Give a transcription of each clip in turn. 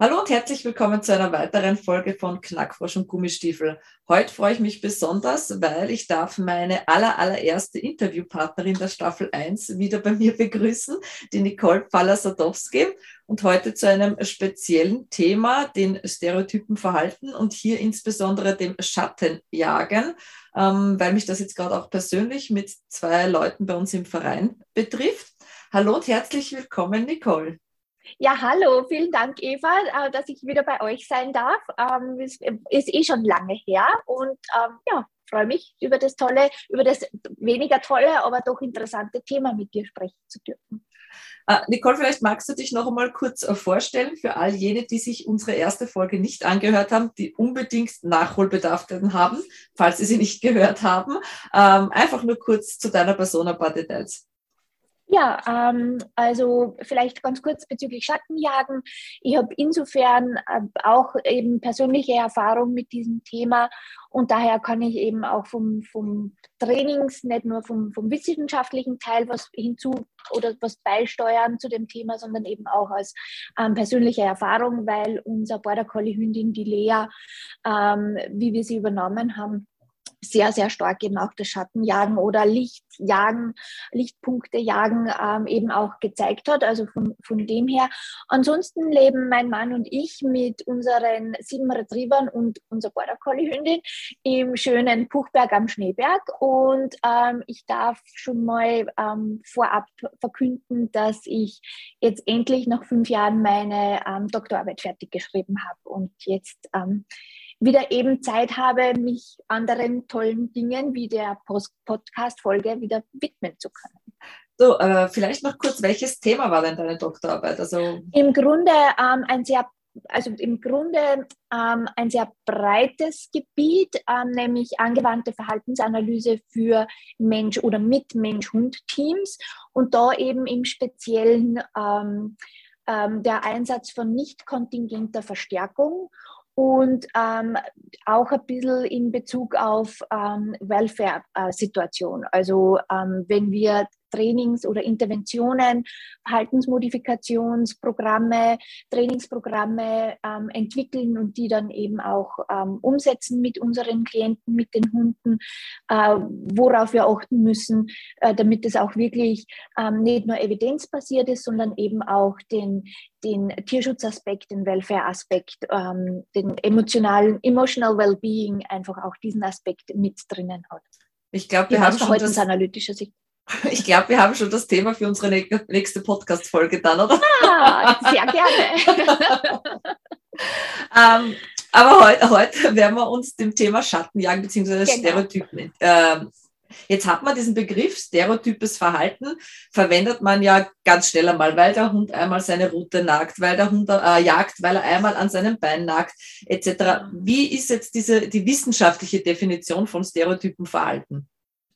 Hallo und herzlich willkommen zu einer weiteren Folge von Knackfrosch und Gummistiefel. Heute freue ich mich besonders, weil ich darf meine aller, allererste Interviewpartnerin der Staffel 1 wieder bei mir begrüßen, die Nicole Pfaller-Sadowski und heute zu einem speziellen Thema, den Stereotypen Verhalten und hier insbesondere dem Schattenjagen, ähm, weil mich das jetzt gerade auch persönlich mit zwei Leuten bei uns im Verein betrifft. Hallo und herzlich willkommen, Nicole. Ja, hallo, vielen Dank, Eva, äh, dass ich wieder bei euch sein darf. Ähm, es ist eh schon lange her und ähm, ja, freue mich über das tolle, über das weniger tolle, aber doch interessante Thema mit dir sprechen zu dürfen. Uh, Nicole, vielleicht magst du dich noch einmal kurz äh, vorstellen für all jene, die sich unsere erste Folge nicht angehört haben, die unbedingt Nachholbedarf haben, falls sie sie nicht gehört haben. Ähm, einfach nur kurz zu deiner Person ein paar Details. Ja, ähm, also vielleicht ganz kurz bezüglich Schattenjagen. Ich habe insofern äh, auch eben persönliche Erfahrung mit diesem Thema und daher kann ich eben auch vom, vom Trainings, nicht nur vom, vom wissenschaftlichen Teil was hinzu oder was beisteuern zu dem Thema, sondern eben auch als ähm, persönliche Erfahrung, weil unser Border Collie Hündin, die Lea, ähm, wie wir sie übernommen haben, sehr, sehr stark eben auch das Schattenjagen oder Lichtjagen, Lichtpunkte jagen ähm, eben auch gezeigt hat. Also von, von dem her. Ansonsten leben mein Mann und ich mit unseren sieben Retrievern und unserer Border Collie Hündin im schönen Puchberg am Schneeberg. Und ähm, ich darf schon mal ähm, vorab verkünden, dass ich jetzt endlich nach fünf Jahren meine ähm, Doktorarbeit fertig geschrieben habe und jetzt ähm, wieder eben Zeit habe, mich anderen tollen Dingen wie der Podcast-Folge wieder widmen zu können. So, äh, vielleicht noch kurz, welches Thema war denn deine Doktorarbeit? Also Im Grunde ähm, ein sehr also im Grunde ähm, ein sehr breites Gebiet, ähm, nämlich angewandte Verhaltensanalyse für Mensch- oder mit Mensch-Hund-Teams und da eben im Speziellen ähm, ähm der Einsatz von nicht kontingenter Verstärkung und ähm, auch ein bisschen in Bezug auf ähm, Welfare-Situation. Also ähm, wenn wir Trainings- oder Interventionen, Verhaltensmodifikationsprogramme, Trainingsprogramme ähm, entwickeln und die dann eben auch ähm, umsetzen mit unseren Klienten, mit den Hunden, äh, worauf wir achten müssen, äh, damit es auch wirklich ähm, nicht nur evidenzbasiert ist, sondern eben auch den, den Tierschutzaspekt, den Welfare-Aspekt, ähm, den emotionalen, emotional Wellbeing, einfach auch diesen Aspekt mit drinnen hat. Ich glaube, wir haben schon das, analytischer Sicht. Ich glaube, wir haben schon das Thema für unsere nächste Podcast-Folge dann, oder? Ah, sehr gerne. ähm, aber heute, heute werden wir uns dem Thema Schattenjagen bzw. Genau. Stereotypen. Äh, jetzt hat man diesen Begriff stereotypes Verhalten, verwendet man ja ganz schnell einmal, weil der Hund einmal seine Route nagt, weil der Hund äh, jagt, weil er einmal an seinem Bein nagt, etc. Wie ist jetzt diese, die wissenschaftliche Definition von Stereotypen Verhalten?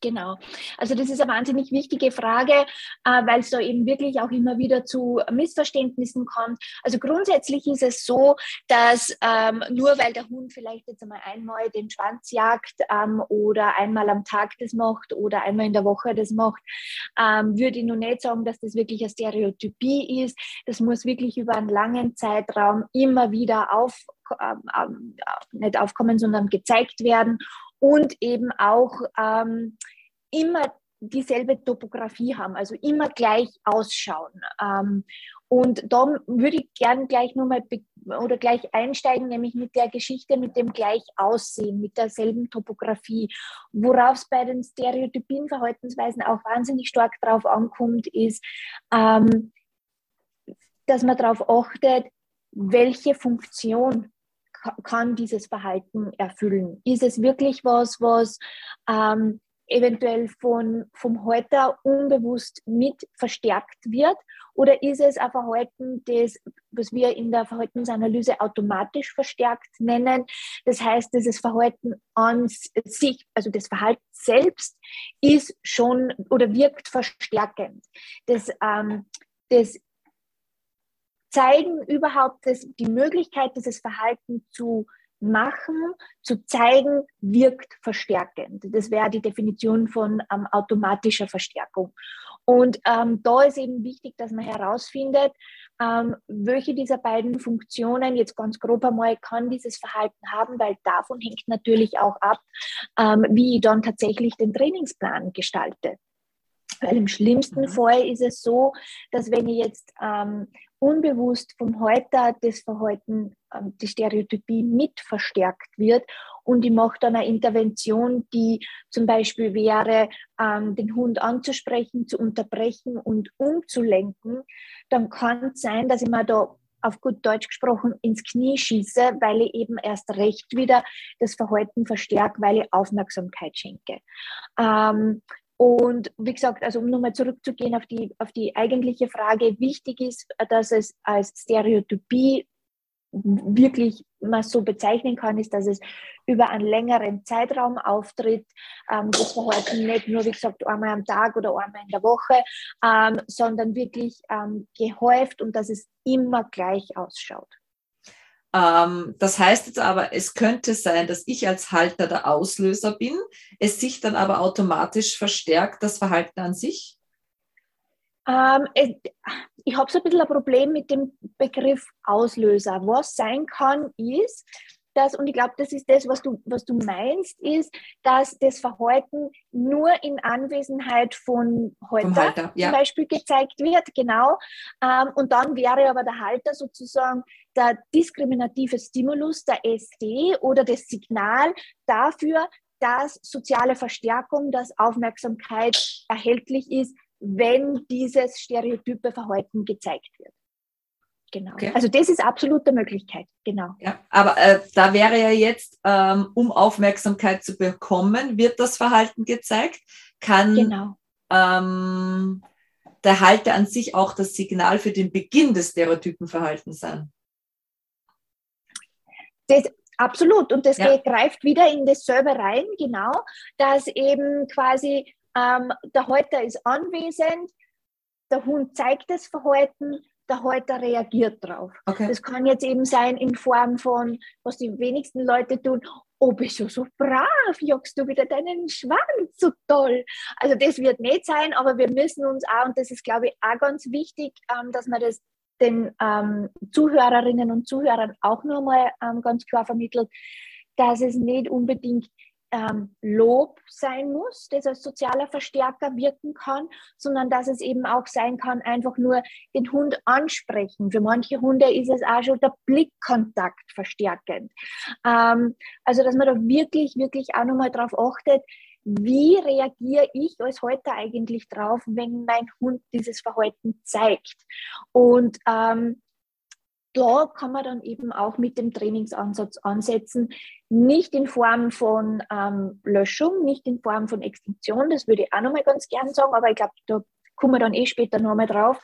Genau. Also das ist eine wahnsinnig wichtige Frage, äh, weil es da eben wirklich auch immer wieder zu Missverständnissen kommt. Also grundsätzlich ist es so, dass ähm, nur weil der Hund vielleicht jetzt einmal einmal den Schwanz jagt ähm, oder einmal am Tag das macht oder einmal in der Woche das macht, ähm, würde ich nur nicht sagen, dass das wirklich eine Stereotypie ist. Das muss wirklich über einen langen Zeitraum immer wieder auf, ähm, ähm, nicht aufkommen, sondern gezeigt werden und eben auch ähm, immer dieselbe Topografie haben, also immer gleich ausschauen. Ähm, und da würde ich gern gleich nur mal oder gleich einsteigen, nämlich mit der Geschichte, mit dem gleich Aussehen, mit derselben Topografie. Worauf es bei den Stereotypien Verhaltensweisen auch wahnsinnig stark drauf ankommt, ist, ähm, dass man darauf achtet, welche Funktion kann dieses Verhalten erfüllen? Ist es wirklich was, was ähm, eventuell von, vom Halter unbewusst mit verstärkt wird? Oder ist es ein Verhalten, das, was wir in der Verhaltensanalyse automatisch verstärkt nennen? Das heißt, dieses Verhalten an sich, also das Verhalten selbst, ist schon oder wirkt verstärkend. Das, ähm, das zeigen überhaupt das, die Möglichkeit, dieses Verhalten zu machen, zu zeigen, wirkt verstärkend. Das wäre die Definition von ähm, automatischer Verstärkung. Und ähm, da ist eben wichtig, dass man herausfindet, ähm, welche dieser beiden Funktionen jetzt ganz grob einmal kann dieses Verhalten haben, weil davon hängt natürlich auch ab, ähm, wie ich dann tatsächlich den Trainingsplan gestalte. Weil im schlimmsten mhm. Fall ist es so, dass wenn ich jetzt ähm, unbewusst vom Halter das Verhalten, ähm, die Stereotypie mit verstärkt wird und ich mache dann eine Intervention, die zum Beispiel wäre, ähm, den Hund anzusprechen, zu unterbrechen und umzulenken, dann kann es sein, dass ich mir da auf gut Deutsch gesprochen ins Knie schieße, weil ich eben erst recht wieder das Verhalten verstärke, weil ich Aufmerksamkeit schenke. Ähm, und wie gesagt, also um nochmal zurückzugehen auf die, auf die eigentliche Frage, wichtig ist, dass es als Stereotypie wirklich man so bezeichnen kann, ist, dass es über einen längeren Zeitraum auftritt. Ähm, das Verhalten nicht nur, wie gesagt, einmal am Tag oder einmal in der Woche, ähm, sondern wirklich ähm, gehäuft und dass es immer gleich ausschaut. Ähm, das heißt jetzt aber, es könnte sein, dass ich als Halter der Auslöser bin, es sich dann aber automatisch verstärkt, das Verhalten an sich? Ähm, ich habe so ein bisschen ein Problem mit dem Begriff Auslöser. Was sein kann, ist, dass, und ich glaube, das ist das, was du, was du meinst, ist, dass das Verhalten nur in Anwesenheit von Halter, Halter ja. zum Beispiel gezeigt wird, genau. Ähm, und dann wäre aber der Halter sozusagen der diskriminative Stimulus, der SD oder das Signal dafür, dass soziale Verstärkung, dass Aufmerksamkeit erhältlich ist, wenn dieses stereotype Verhalten gezeigt wird. Genau. Okay. Also das ist absolute Möglichkeit, genau. Ja, aber äh, da wäre ja jetzt, ähm, um Aufmerksamkeit zu bekommen, wird das Verhalten gezeigt. Kann genau. ähm, der Halter an sich auch das Signal für den Beginn des Stereotypenverhaltens sein? Das, absolut. Und das ja. greift wieder in dasselbe rein, genau, dass eben quasi ähm, der Halter ist anwesend, der Hund zeigt das Verhalten, der Halter reagiert drauf. Okay. Das kann jetzt eben sein in Form von, was die wenigsten Leute tun, oh, bist du so brav, jagst du wieder deinen Schwanz so toll. Also das wird nicht sein, aber wir müssen uns auch, und das ist, glaube ich, auch ganz wichtig, ähm, dass man das den ähm, Zuhörerinnen und Zuhörern auch nochmal ähm, ganz klar vermittelt, dass es nicht unbedingt ähm, Lob sein muss, das als sozialer Verstärker wirken kann, sondern dass es eben auch sein kann, einfach nur den Hund ansprechen. Für manche Hunde ist es auch schon der Blickkontakt verstärkend. Ähm, also, dass man da wirklich, wirklich auch nochmal drauf achtet, wie reagiere ich als Halter eigentlich drauf, wenn mein Hund dieses Verhalten zeigt? Und ähm, da kann man dann eben auch mit dem Trainingsansatz ansetzen, nicht in Form von ähm, Löschung, nicht in Form von Extinktion, das würde ich auch nochmal ganz gern sagen, aber ich glaube, da kommen wir dann eh später nochmal drauf,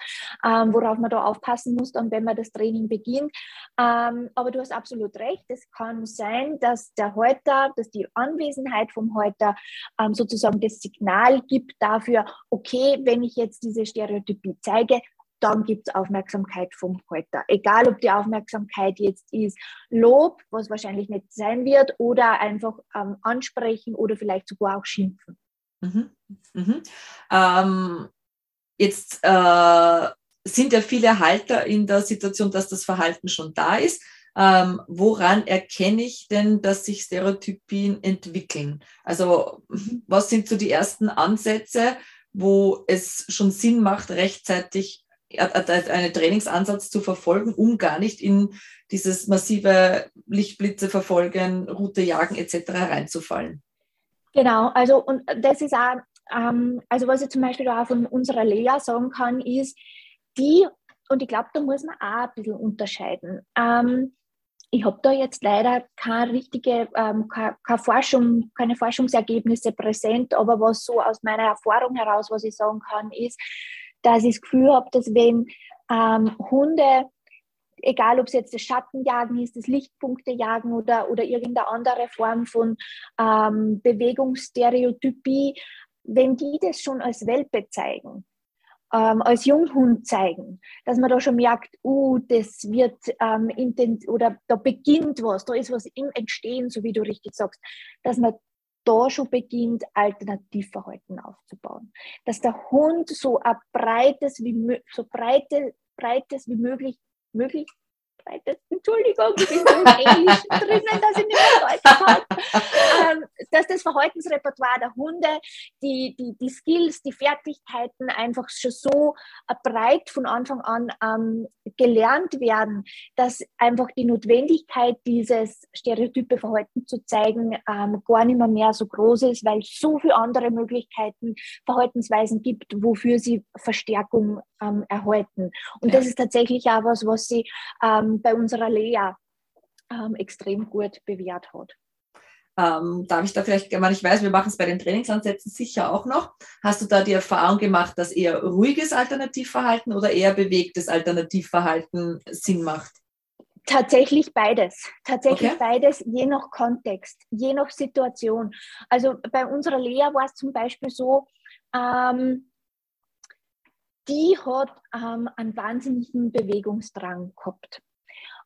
ähm, worauf man da aufpassen muss, dann, wenn man das Training beginnt. Ähm, aber du hast absolut recht, es kann sein, dass der Halter, dass die Anwesenheit vom Halter ähm, sozusagen das Signal gibt dafür, okay, wenn ich jetzt diese Stereotypie zeige, dann gibt es Aufmerksamkeit vom Halter. Egal, ob die Aufmerksamkeit jetzt ist Lob, was wahrscheinlich nicht sein wird, oder einfach ähm, ansprechen oder vielleicht sogar auch schimpfen. Mhm. Mhm. Ähm, jetzt äh, sind ja viele Halter in der Situation, dass das Verhalten schon da ist. Ähm, woran erkenne ich denn, dass sich Stereotypien entwickeln? Also was sind so die ersten Ansätze, wo es schon Sinn macht, rechtzeitig einen Trainingsansatz zu verfolgen, um gar nicht in dieses massive Lichtblitze verfolgen, Route jagen etc. reinzufallen. Genau, also und das ist auch, ähm, also was ich zum Beispiel auch von unserer Lea sagen kann, ist, die, und ich glaube, da muss man auch ein bisschen unterscheiden. Ähm, ich habe da jetzt leider keine richtige, ähm, keine, keine, Forschung, keine Forschungsergebnisse präsent, aber was so aus meiner Erfahrung heraus, was ich sagen kann, ist, dass ich das Gefühl habe, dass wenn ähm, Hunde, egal ob es jetzt das Schattenjagen ist, das Lichtpunktejagen oder, oder irgendeine andere Form von ähm, Bewegungsstereotypie, wenn die das schon als Welpe zeigen, ähm, als Junghund zeigen, dass man da schon merkt, uh, das wird ähm, intent oder da beginnt was, da ist was im Entstehen, so wie du richtig sagst, dass man da schon beginnt, Alternativverhalten aufzubauen. Dass der Hund so ein breites wie so breite, breites wie möglich, möglich Entschuldigung, ich bin so im Englisch drinnen, dass ich nicht mehr Deutsch kann, ähm, dass das Verhaltensrepertoire der Hunde, die, die, die Skills, die Fertigkeiten einfach schon so breit von Anfang an ähm, gelernt werden, dass einfach die Notwendigkeit, dieses stereotype Verhalten zu zeigen, ähm, gar nicht mehr, mehr so groß ist, weil es so viele andere Möglichkeiten, Verhaltensweisen gibt, wofür sie Verstärkung ähm, erhalten. Und ja. das ist tatsächlich auch was, was sie ähm, bei unserer Lea ähm, extrem gut bewährt hat. Ähm, darf ich da vielleicht, ich weiß, wir machen es bei den Trainingsansätzen sicher auch noch. Hast du da die Erfahrung gemacht, dass eher ruhiges Alternativverhalten oder eher bewegtes Alternativverhalten Sinn macht? Tatsächlich beides. Tatsächlich okay. beides, je nach Kontext, je nach Situation. Also bei unserer Lea war es zum Beispiel so, ähm, die hat ähm, einen wahnsinnigen Bewegungsdrang gehabt.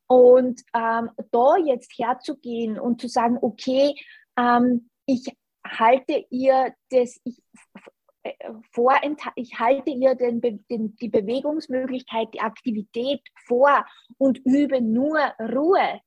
Und ähm, da jetzt herzugehen und zu sagen, okay, ähm, ich halte ihr das, ich, äh, ich halte ihr den, den, die Bewegungsmöglichkeit, die Aktivität vor und übe nur Ruhe,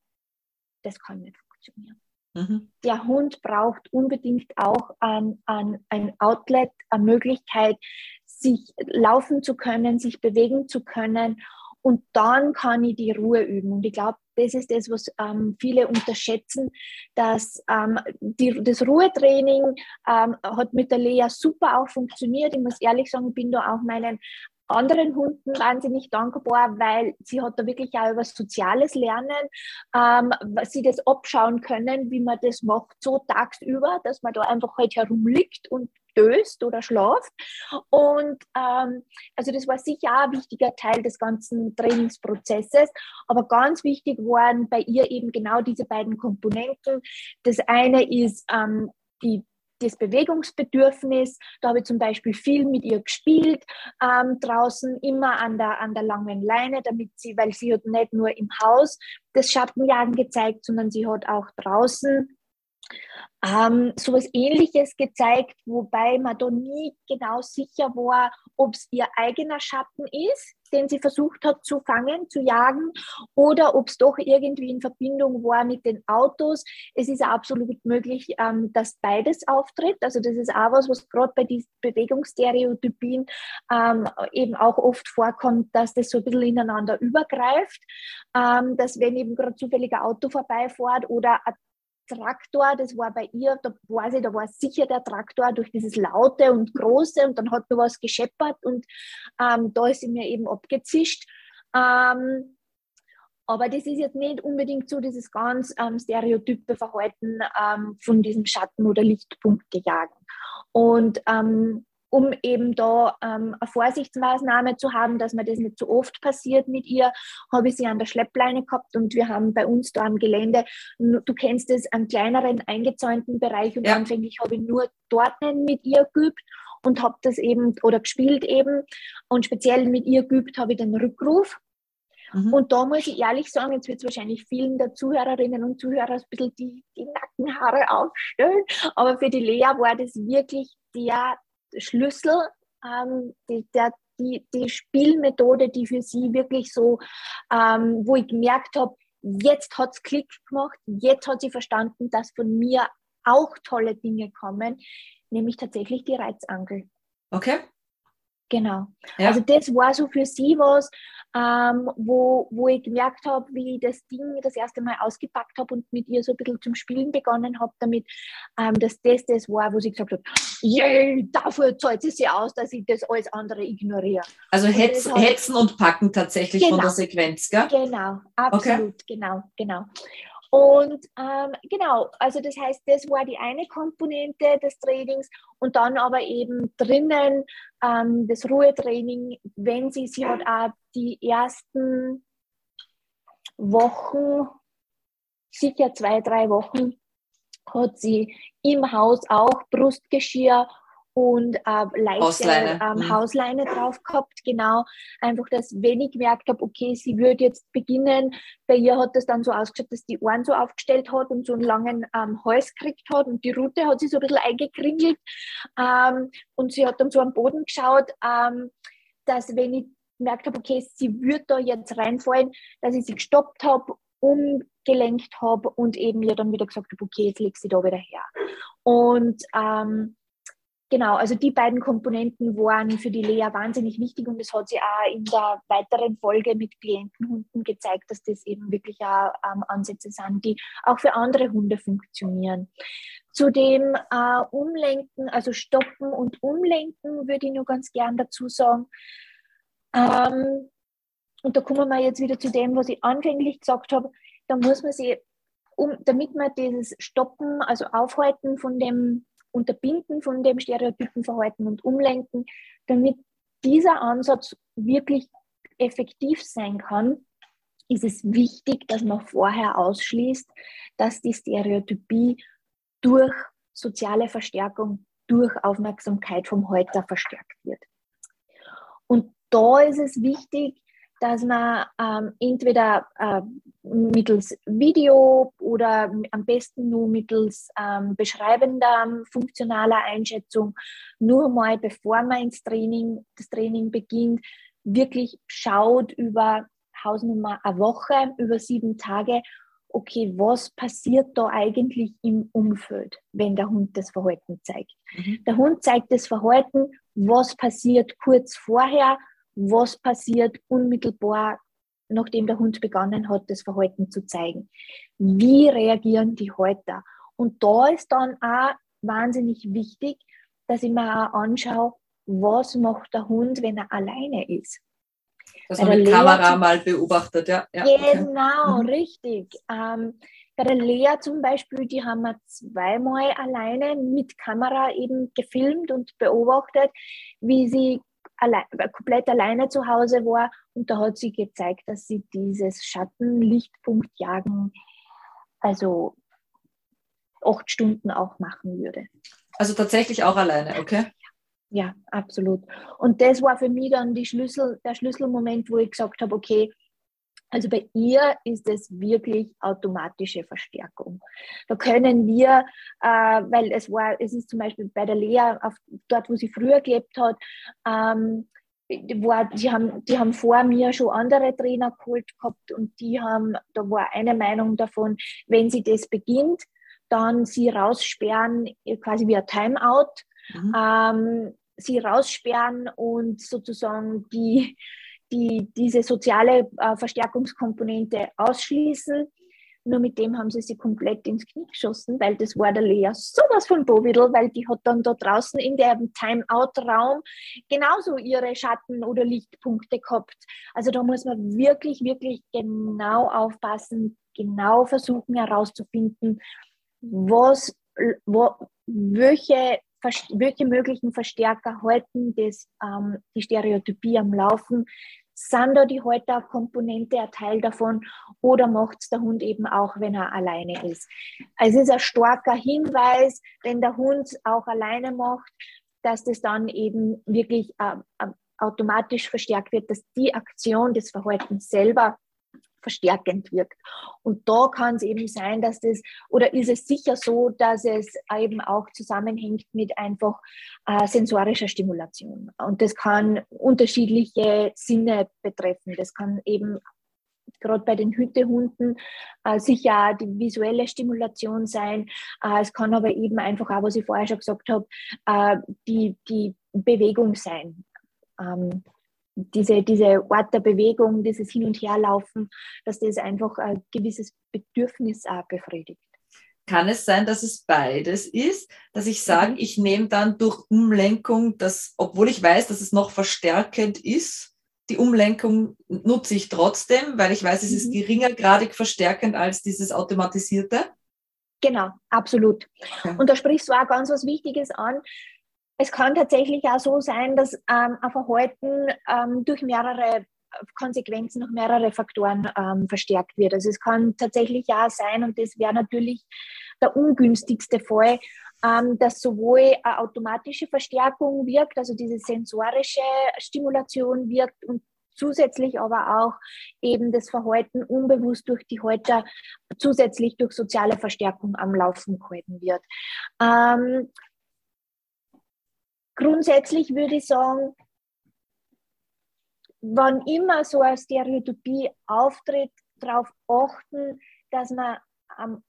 das kann nicht funktionieren. Mhm. Der Hund braucht unbedingt auch ein, ein, ein Outlet, eine Möglichkeit, sich laufen zu können, sich bewegen zu können. Und dann kann ich die Ruhe üben. Und ich glaube, das ist das, was ähm, viele unterschätzen, dass ähm, die, das Ruhetraining ähm, hat mit der Lea super auch funktioniert. Ich muss ehrlich sagen, ich bin da auch meinen anderen Hunden wahnsinnig dankbar, weil sie hat da wirklich auch über soziales Lernen, ähm, sie das abschauen können, wie man das macht, so tagsüber, dass man da einfach halt herumliegt und döst oder schlaft. Und ähm, also das war sicher auch ein wichtiger Teil des ganzen Trainingsprozesses. Aber ganz wichtig waren bei ihr eben genau diese beiden Komponenten. Das eine ist ähm, die das Bewegungsbedürfnis. Da habe ich zum Beispiel viel mit ihr gespielt, ähm, draußen immer an der, an der langen Leine, damit sie, weil sie hat nicht nur im Haus das Schattenjagen gezeigt, sondern sie hat auch draußen ähm, sowas ähnliches gezeigt, wobei man da nie genau sicher war, ob es ihr eigener Schatten ist, den sie versucht hat zu fangen, zu jagen, oder ob es doch irgendwie in Verbindung war mit den Autos. Es ist absolut möglich, ähm, dass beides auftritt. Also das ist auch was, was gerade bei diesen Bewegungsstereotypien ähm, eben auch oft vorkommt, dass das so ein bisschen ineinander übergreift, ähm, dass wenn eben gerade zufällig ein Auto vorbeifährt oder ein Traktor, das war bei ihr, da war sie, da war sicher der Traktor durch dieses Laute und Große und dann hat da was gescheppert und ähm, da ist sie mir eben abgezischt. Ähm, aber das ist jetzt nicht unbedingt so dieses ganz ähm, stereotype Verhalten ähm, von diesem Schatten- oder Lichtpunktgejagen. Und ähm, um eben da ähm, eine Vorsichtsmaßnahme zu haben, dass mir das nicht so oft passiert mit ihr, habe ich sie an der Schleppleine gehabt und wir haben bei uns da am Gelände, du kennst es, einen kleineren eingezäunten Bereich und ja. anfänglich habe ich nur dort mit ihr geübt und habe das eben oder gespielt eben und speziell mit ihr geübt habe ich den Rückruf. Mhm. Und da muss ich ehrlich sagen, jetzt wird es wahrscheinlich vielen der Zuhörerinnen und Zuhörer ein bisschen die, die Nackenhaare aufstellen, aber für die Lea war das wirklich der Schlüssel, ähm, die, der, die, die Spielmethode, die für sie wirklich so, ähm, wo ich gemerkt habe, jetzt hat es Klick gemacht, jetzt hat sie verstanden, dass von mir auch tolle Dinge kommen, nämlich tatsächlich die Reizangel. Okay. Genau. Ja. Also das war so für sie was, ähm, wo, wo ich gemerkt habe, wie ich das Ding das erste Mal ausgepackt habe und mit ihr so ein bisschen zum Spielen begonnen habe damit, ähm, dass das das war, wo sie gesagt hat, yay, dafür zahlt es sich aus, dass ich das alles andere ignoriere. Also hetz, und hetzen und packen tatsächlich genau, von der Sequenz, gell? Genau, absolut, okay. genau, genau. Und ähm, genau, also das heißt, das war die eine Komponente des Trainings und dann aber eben drinnen ähm, das Ruhetraining, wenn sie, sie hat auch die ersten Wochen, sicher zwei, drei Wochen, hat sie im Haus auch Brustgeschirr und äh, leichte Hausleine. Ähm, mhm. Hausleine drauf gehabt, genau. Einfach, dass wenn ich gemerkt habe, okay, sie würde jetzt beginnen, bei ihr hat das dann so ausgeschaut, dass die Ohren so aufgestellt hat und so einen langen ähm, Hals gekriegt hat und die Rute hat sie so ein bisschen eingekringelt ähm, und sie hat dann so am Boden geschaut, ähm, dass wenn ich gemerkt habe, okay, sie wird da jetzt reinfallen, dass ich sie gestoppt habe umgelenkt habe und eben ihr dann wieder gesagt habe, okay, jetzt leg sie da wieder her. Und ähm, Genau, also die beiden Komponenten waren für die Lea wahnsinnig wichtig und es hat sie auch in der weiteren Folge mit Klientenhunden gezeigt, dass das eben wirklich auch ähm, Ansätze sind, die auch für andere Hunde funktionieren. Zu dem äh, Umlenken, also Stoppen und Umlenken, würde ich nur ganz gern dazu sagen. Ähm, und da kommen wir jetzt wieder zu dem, was ich anfänglich gesagt habe. Da muss man sich, um, damit man dieses Stoppen, also Aufhalten von dem Unterbinden von dem Stereotypenverhalten und Umlenken, damit dieser Ansatz wirklich effektiv sein kann, ist es wichtig, dass man vorher ausschließt, dass die Stereotypie durch soziale Verstärkung, durch Aufmerksamkeit vom Halter verstärkt wird. Und da ist es wichtig, dass man ähm, entweder äh, mittels Video oder am besten nur mittels ähm, beschreibender, funktionaler Einschätzung nur mal, bevor man ins Training, das Training beginnt, wirklich schaut über Hausnummer eine Woche, über sieben Tage, okay, was passiert da eigentlich im Umfeld, wenn der Hund das Verhalten zeigt. Mhm. Der Hund zeigt das Verhalten, was passiert kurz vorher, was passiert unmittelbar, nachdem der Hund begonnen hat, das Verhalten zu zeigen. Wie reagieren die Halter? Und da ist dann auch wahnsinnig wichtig, dass ich mir auch anschaue, was macht der Hund, wenn er alleine ist. Dass man mit Kamera mal beobachtet, ja. ja genau, okay. richtig. Ähm, bei der Lea zum Beispiel, die haben wir zweimal alleine mit Kamera eben gefilmt und beobachtet, wie sie allein, komplett alleine zu Hause war. Und da hat sie gezeigt, dass sie dieses Schatten-Lichtpunkt-Jagen, also acht Stunden auch machen würde. Also tatsächlich auch alleine, okay? Ja, absolut. Und das war für mich dann Schlüssel, der Schlüsselmoment, wo ich gesagt habe, okay, also bei ihr ist es wirklich automatische Verstärkung. Da können wir, äh, weil es war, es ist zum Beispiel bei der Lea, auf, dort wo sie früher gelebt hat, ähm, war, die, haben, die haben vor mir schon andere Trainer geholt gehabt und die haben, da war eine Meinung davon, wenn sie das beginnt, dann sie raussperren, quasi wie ein Timeout, mhm. ähm, sie raussperren und sozusagen die die diese soziale äh, Verstärkungskomponente ausschließen. Nur mit dem haben sie sie komplett ins Knie geschossen, weil das war der Lea sowas von Bovidel, weil die hat dann da draußen in dem Timeout-Raum genauso ihre Schatten- oder Lichtpunkte gehabt. Also da muss man wirklich, wirklich genau aufpassen, genau versuchen herauszufinden, was, wo, welche welche möglichen Verstärker halten das, ähm, die Stereotypie am Laufen? Sind da die Halterkomponente ein Teil davon oder macht es der Hund eben auch, wenn er alleine ist? Es ist ein starker Hinweis, wenn der Hund auch alleine macht, dass das dann eben wirklich äh, äh automatisch verstärkt wird, dass die Aktion des Verhaltens selber verstärkend wirkt. Und da kann es eben sein, dass das, oder ist es sicher so, dass es eben auch zusammenhängt mit einfach äh, sensorischer Stimulation. Und das kann unterschiedliche Sinne betreffen. Das kann eben gerade bei den Hütehunden äh, sicher die visuelle Stimulation sein. Äh, es kann aber eben einfach auch, was ich vorher schon gesagt habe, äh, die, die Bewegung sein. Ähm, diese, diese Art der Bewegung, dieses Hin- und Herlaufen, dass das einfach ein gewisses Bedürfnis auch befriedigt. Kann es sein, dass es beides ist, dass ich sage, mhm. ich nehme dann durch Umlenkung das, obwohl ich weiß, dass es noch verstärkend ist, die Umlenkung nutze ich trotzdem, weil ich weiß, es ist mhm. geringergradig verstärkend als dieses automatisierte? Genau, absolut. Okay. Und da sprichst du auch ganz was Wichtiges an. Es kann tatsächlich auch so sein, dass ähm, ein Verhalten ähm, durch mehrere Konsequenzen, durch mehrere Faktoren ähm, verstärkt wird. Also es kann tatsächlich auch sein, und das wäre natürlich der ungünstigste Fall, ähm, dass sowohl eine automatische Verstärkung wirkt, also diese sensorische Stimulation wirkt und zusätzlich aber auch eben das Verhalten unbewusst durch die Halter zusätzlich durch soziale Verstärkung am Laufen gehalten wird. Ähm, grundsätzlich würde ich sagen, wann immer so eine Stereotypie auftritt, darauf achten, dass man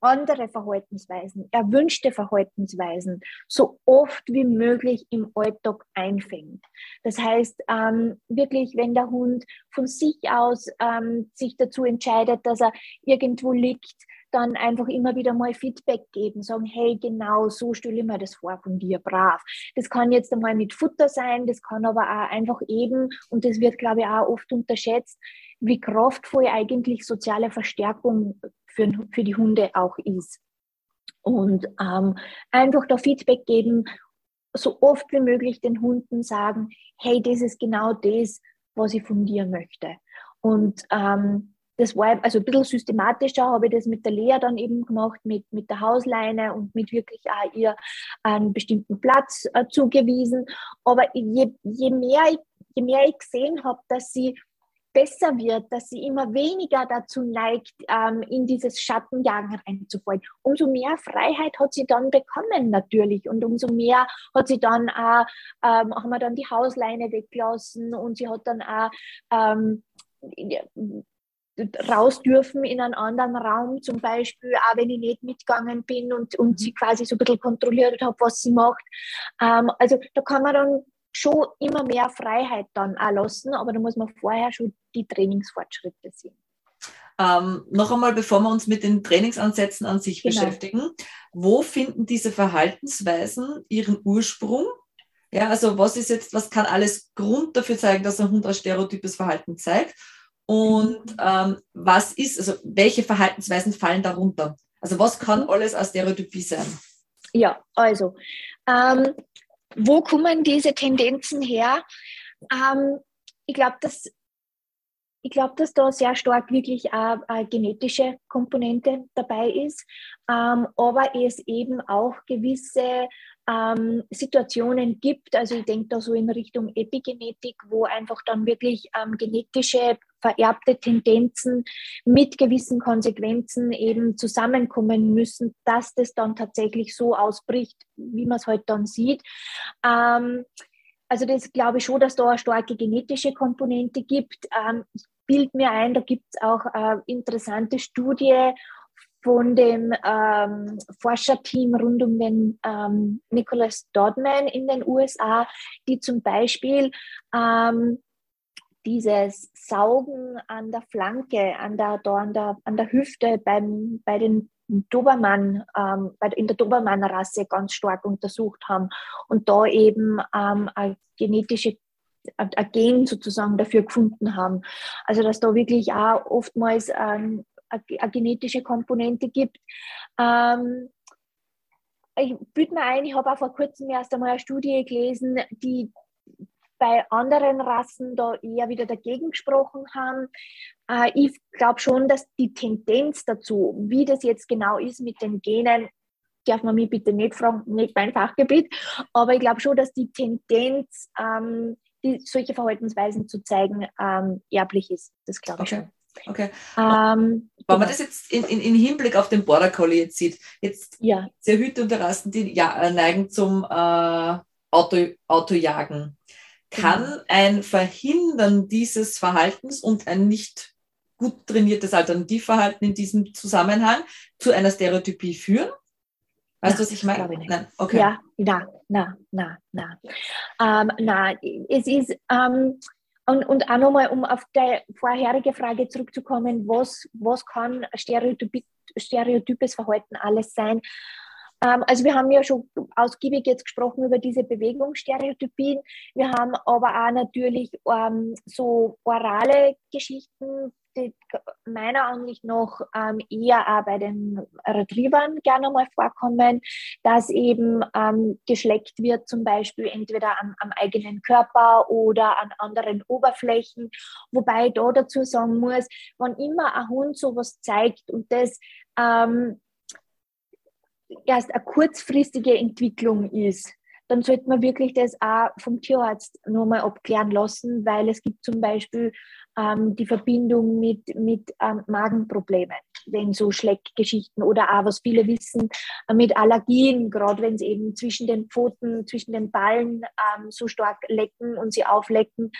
andere Verhaltensweisen, erwünschte Verhaltensweisen so oft wie möglich im Alltag einfängt. Das heißt, ähm, wirklich, wenn der Hund von sich aus ähm, sich dazu entscheidet, dass er irgendwo liegt, dann einfach immer wieder mal Feedback geben, sagen, hey, genau so stelle ich mir das vor von dir, brav. Das kann jetzt einmal mit Futter sein, das kann aber auch einfach eben, und das wird, glaube ich, auch oft unterschätzt, wie kraftvoll eigentlich soziale Verstärkung für, für die Hunde auch ist. Und ähm, einfach da Feedback geben, so oft wie möglich den Hunden sagen, hey, das ist genau das, was ich von dir möchte. Und ähm, das war also ein bisschen systematischer, habe ich das mit der Lea dann eben gemacht, mit, mit der Hausleine und mit wirklich auch ihr einen bestimmten Platz äh, zugewiesen. Aber je, je, mehr ich, je mehr ich gesehen habe, dass sie besser wird, dass sie immer weniger dazu neigt, ähm, in dieses Schattenjagen reinzufallen. Umso mehr Freiheit hat sie dann bekommen natürlich und umso mehr hat sie dann auch, ähm, haben wir dann die Hausleine weggelassen und sie hat dann auch ähm, raus dürfen in einen anderen Raum, zum Beispiel, auch wenn ich nicht mitgegangen bin und, und sie quasi so ein bisschen kontrolliert habe, was sie macht. Ähm, also da kann man dann schon immer mehr Freiheit dann auch lassen, aber da muss man vorher schon die Trainingsfortschritte sehen. Ähm, noch einmal, bevor wir uns mit den Trainingsansätzen an sich genau. beschäftigen, wo finden diese Verhaltensweisen ihren Ursprung? Ja, also was ist jetzt, was kann alles Grund dafür zeigen, dass ein Hund ein stereotypes Verhalten zeigt? Und mhm. ähm, was ist, also welche Verhaltensweisen fallen darunter? Also was kann mhm. alles als Stereotypie sein? Ja, also ähm, wo kommen diese Tendenzen her? Ähm, ich glaube, dass ich dass da sehr stark wirklich eine, eine genetische Komponente dabei ist, ähm, aber es eben auch gewisse ähm, Situationen gibt. Also ich denke da so in Richtung Epigenetik, wo einfach dann wirklich ähm, genetische vererbte Tendenzen mit gewissen Konsequenzen eben zusammenkommen müssen, dass das dann tatsächlich so ausbricht, wie man es heute halt dann sieht. Ähm, also das glaube ich schon, dass da eine starke genetische Komponente gibt. Ähm, ich bilde mir ein, da gibt es auch eine interessante Studie von dem ähm, Forscherteam rund um den ähm, Nicholas Dodman in den USA, die zum Beispiel ähm, dieses Saugen an der Flanke, an der, an der, an der Hüfte beim, bei den Dobermann, ähm, in der Dobermann-Rasse ganz stark untersucht haben und da eben ähm, eine genetische ein Gen sozusagen dafür gefunden haben. Also dass da wirklich auch oftmals ähm, eine genetische Komponente gibt. Ähm, ich büte mir ein, ich habe auch vor kurzem erst einmal eine Studie gelesen, die bei anderen Rassen da eher wieder dagegen gesprochen haben. Äh, ich glaube schon, dass die Tendenz dazu, wie das jetzt genau ist mit den Genen, darf man mich bitte nicht fragen, nicht mein Fachgebiet, aber ich glaube schon, dass die Tendenz, ähm, die, solche Verhaltensweisen zu zeigen, ähm, erblich ist. Das glaube ich okay. schon. Okay. Ähm, Wenn man genau. das jetzt in, in, in, Hinblick auf den Border Collie jetzt sieht, jetzt ja. sehr Hüte und Rassen, die ja, äh, neigen zum äh, Auto, Autojagen. Kann genau. ein Verhindern dieses Verhaltens und ein nicht gut trainiertes Alternativverhalten in diesem Zusammenhang zu einer Stereotypie führen? Weißt du, was ich meine? Ich Nein, okay. Ja, na, na, na, na. Ähm, na, es ist, ähm, Und, und auch nochmal, um auf die vorherige Frage zurückzukommen, was, was kann Stereotyp, stereotypes Verhalten alles sein? Ähm, also wir haben ja schon ausgiebig jetzt gesprochen über diese Bewegungsstereotypien. Wir haben aber auch natürlich ähm, so orale Geschichten, die meiner Ansicht nach ähm, eher auch bei den Retrievern gerne mal vorkommen, dass eben ähm, geschleckt wird, zum Beispiel entweder am, am, eigenen Körper oder an anderen Oberflächen. Wobei ich da dazu sagen muss, wenn immer ein Hund sowas zeigt und das ähm, erst eine kurzfristige Entwicklung ist, dann sollte man wirklich das auch vom Tierarzt nochmal abklären lassen, weil es gibt zum Beispiel ähm, die Verbindung mit, mit ähm, Magenproblemen, wenn so Schleckgeschichten oder auch, was viele wissen, äh, mit Allergien, gerade wenn es eben zwischen den Pfoten, zwischen den Ballen ähm, so stark lecken und sie auflecken.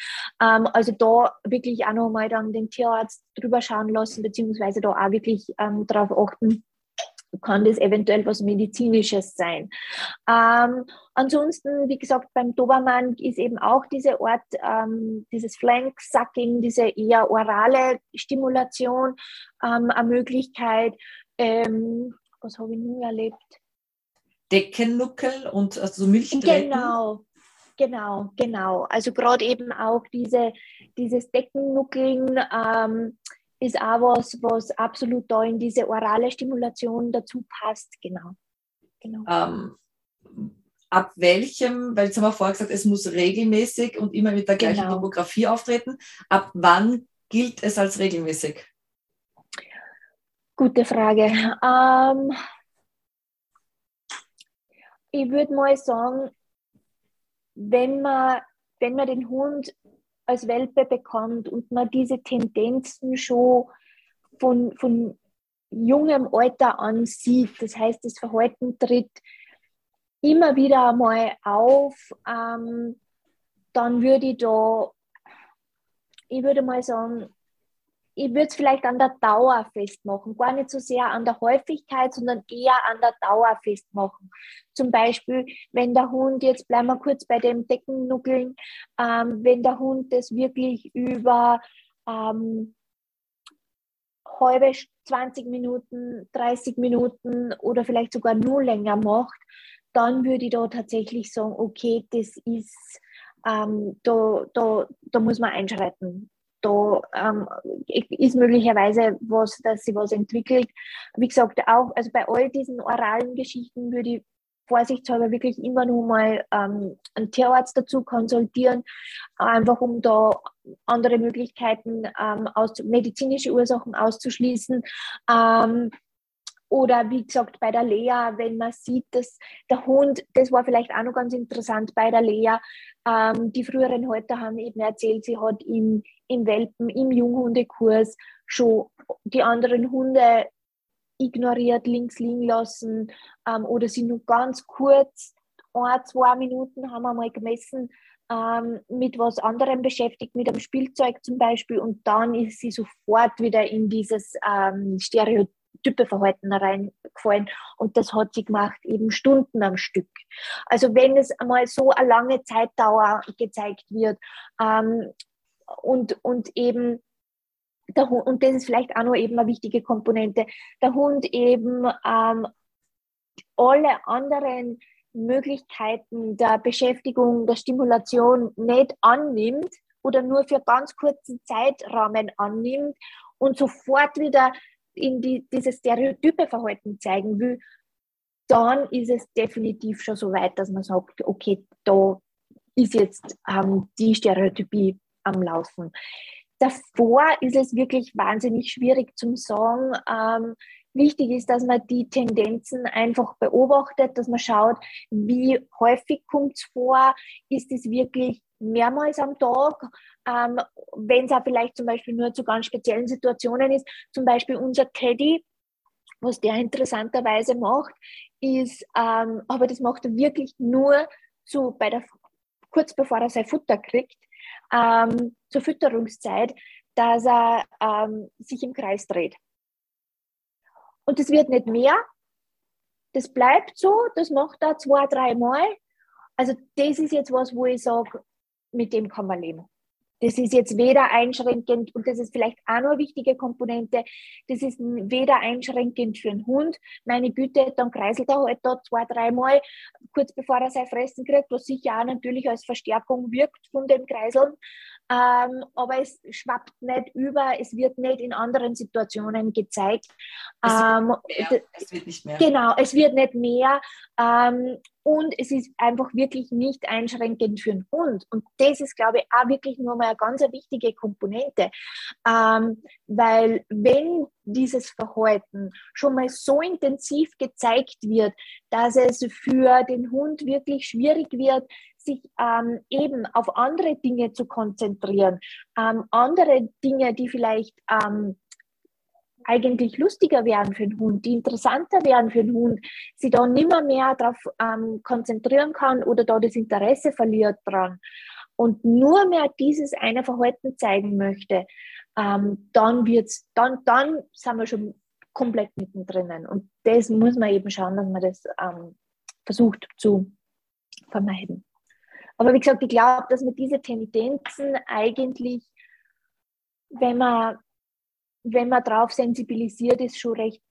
Ähm, also da wirklich auch nochmal dann den Tierarzt drüber schauen lassen, beziehungsweise da auch wirklich ähm, darauf achten, kann das eventuell was Medizinisches sein. Ähm, ansonsten, wie gesagt, beim Dobermann ist eben auch diese Art, ähm, dieses Flank-Sucking, diese eher orale Stimulation ähm, eine Möglichkeit. Ähm, was habe ich nun erlebt? Deckennuckel und also Milchtreten. Genau, genau, genau. Also gerade eben auch diese, dieses Deckennuckeln, ähm, ist auch was, was absolut da in diese orale Stimulation dazu passt. Genau. genau. Ähm, ab welchem, weil jetzt haben wir vorher gesagt, es muss regelmäßig und immer mit der gleichen genau. Topografie auftreten. Ab wann gilt es als regelmäßig? Gute Frage. Ähm, ich würde mal sagen, wenn man, wenn man den Hund als Welpe bekommt und man diese Tendenzen schon von, von jungem Alter an sieht, das heißt, das Verhalten tritt immer wieder einmal auf, ähm, dann würde ich da, ich würde mal sagen, ich würde es vielleicht an der Dauer festmachen, gar nicht so sehr an der Häufigkeit, sondern eher an der Dauer festmachen. Zum Beispiel, wenn der Hund, jetzt bleiben wir kurz bei dem Deckennuckeln, ähm, wenn der Hund das wirklich über ähm, halbe 20 Minuten, 30 Minuten oder vielleicht sogar nur länger macht, dann würde ich da tatsächlich sagen, okay, das ist, ähm, da, da, da muss man einschreiten da ähm, ist möglicherweise was, dass sie was entwickelt. Wie gesagt, auch also bei all diesen oralen Geschichten würde ich vorsichtshalber wirklich immer nur mal ähm, einen Tierarzt dazu konsultieren, einfach um da andere Möglichkeiten, ähm, aus, medizinische Ursachen auszuschließen. Ähm, oder wie gesagt, bei der Lea, wenn man sieht, dass der Hund, das war vielleicht auch noch ganz interessant bei der Lea, ähm, die früheren Halter haben eben erzählt, sie hat im, im Welpen, im Junghundekurs schon die anderen Hunde ignoriert, links liegen lassen ähm, oder sie nur ganz kurz, ein, zwei Minuten haben wir mal gemessen, ähm, mit was anderem beschäftigt, mit einem Spielzeug zum Beispiel, und dann ist sie sofort wieder in dieses ähm, Stereotyp Typeverhalten reingefallen und das hat sie gemacht eben Stunden am Stück. Also wenn es einmal so eine lange Zeitdauer gezeigt wird ähm, und, und eben der Hund, und das ist vielleicht auch noch eben eine wichtige Komponente, der Hund eben ähm, alle anderen Möglichkeiten der Beschäftigung, der Stimulation nicht annimmt oder nur für ganz kurzen Zeitrahmen annimmt und sofort wieder in die, dieses stereotype Verhalten zeigen will, dann ist es definitiv schon so weit, dass man sagt, okay, da ist jetzt ähm, die Stereotypie am Laufen. Davor ist es wirklich wahnsinnig schwierig zu sagen. Ähm, wichtig ist, dass man die Tendenzen einfach beobachtet, dass man schaut, wie häufig kommt es vor, ist es wirklich mehrmals am Tag, ähm, wenn es auch vielleicht zum Beispiel nur zu ganz speziellen Situationen ist. Zum Beispiel unser Teddy, was der interessanterweise macht, ist, ähm, aber das macht er wirklich nur so bei der, kurz bevor er sein Futter kriegt, ähm, zur Fütterungszeit, dass er ähm, sich im Kreis dreht. Und das wird nicht mehr. Das bleibt so, das macht er zwei, drei Mal. Also das ist jetzt was, wo ich sage, mit dem kann man leben. Das ist jetzt weder einschränkend, und das ist vielleicht auch noch eine wichtige Komponente, das ist weder einschränkend für einen Hund. Meine Güte, dann kreiselt er halt da zwei, dreimal, kurz bevor er sein Fressen kriegt, was sicher auch natürlich als Verstärkung wirkt von dem Kreiseln. Ähm, aber es schwappt nicht über, es wird nicht in anderen Situationen gezeigt. Es, ähm, wird, es wird, nicht mehr. Genau, es wird nicht mehr. Ähm, und es ist einfach wirklich nicht einschränkend für den Hund. Und das ist, glaube ich, auch wirklich nur mal eine ganz wichtige Komponente. Ähm, weil wenn dieses Verhalten schon mal so intensiv gezeigt wird, dass es für den Hund wirklich schwierig wird, sich ähm, eben auf andere Dinge zu konzentrieren, ähm, andere Dinge, die vielleicht ähm, eigentlich lustiger werden für den Hund, die interessanter werden für den Hund, sie da nimmer mehr darauf ähm, konzentrieren kann oder da das Interesse verliert dran und nur mehr dieses eine Verhalten zeigen möchte, ähm, dann wird's, dann, dann sind wir schon komplett mittendrin. Und das muss man eben schauen, dass man das ähm, versucht zu vermeiden. Aber wie gesagt, ich glaube, dass man diese Tendenzen eigentlich, wenn man wenn man darauf sensibilisiert ist, schon recht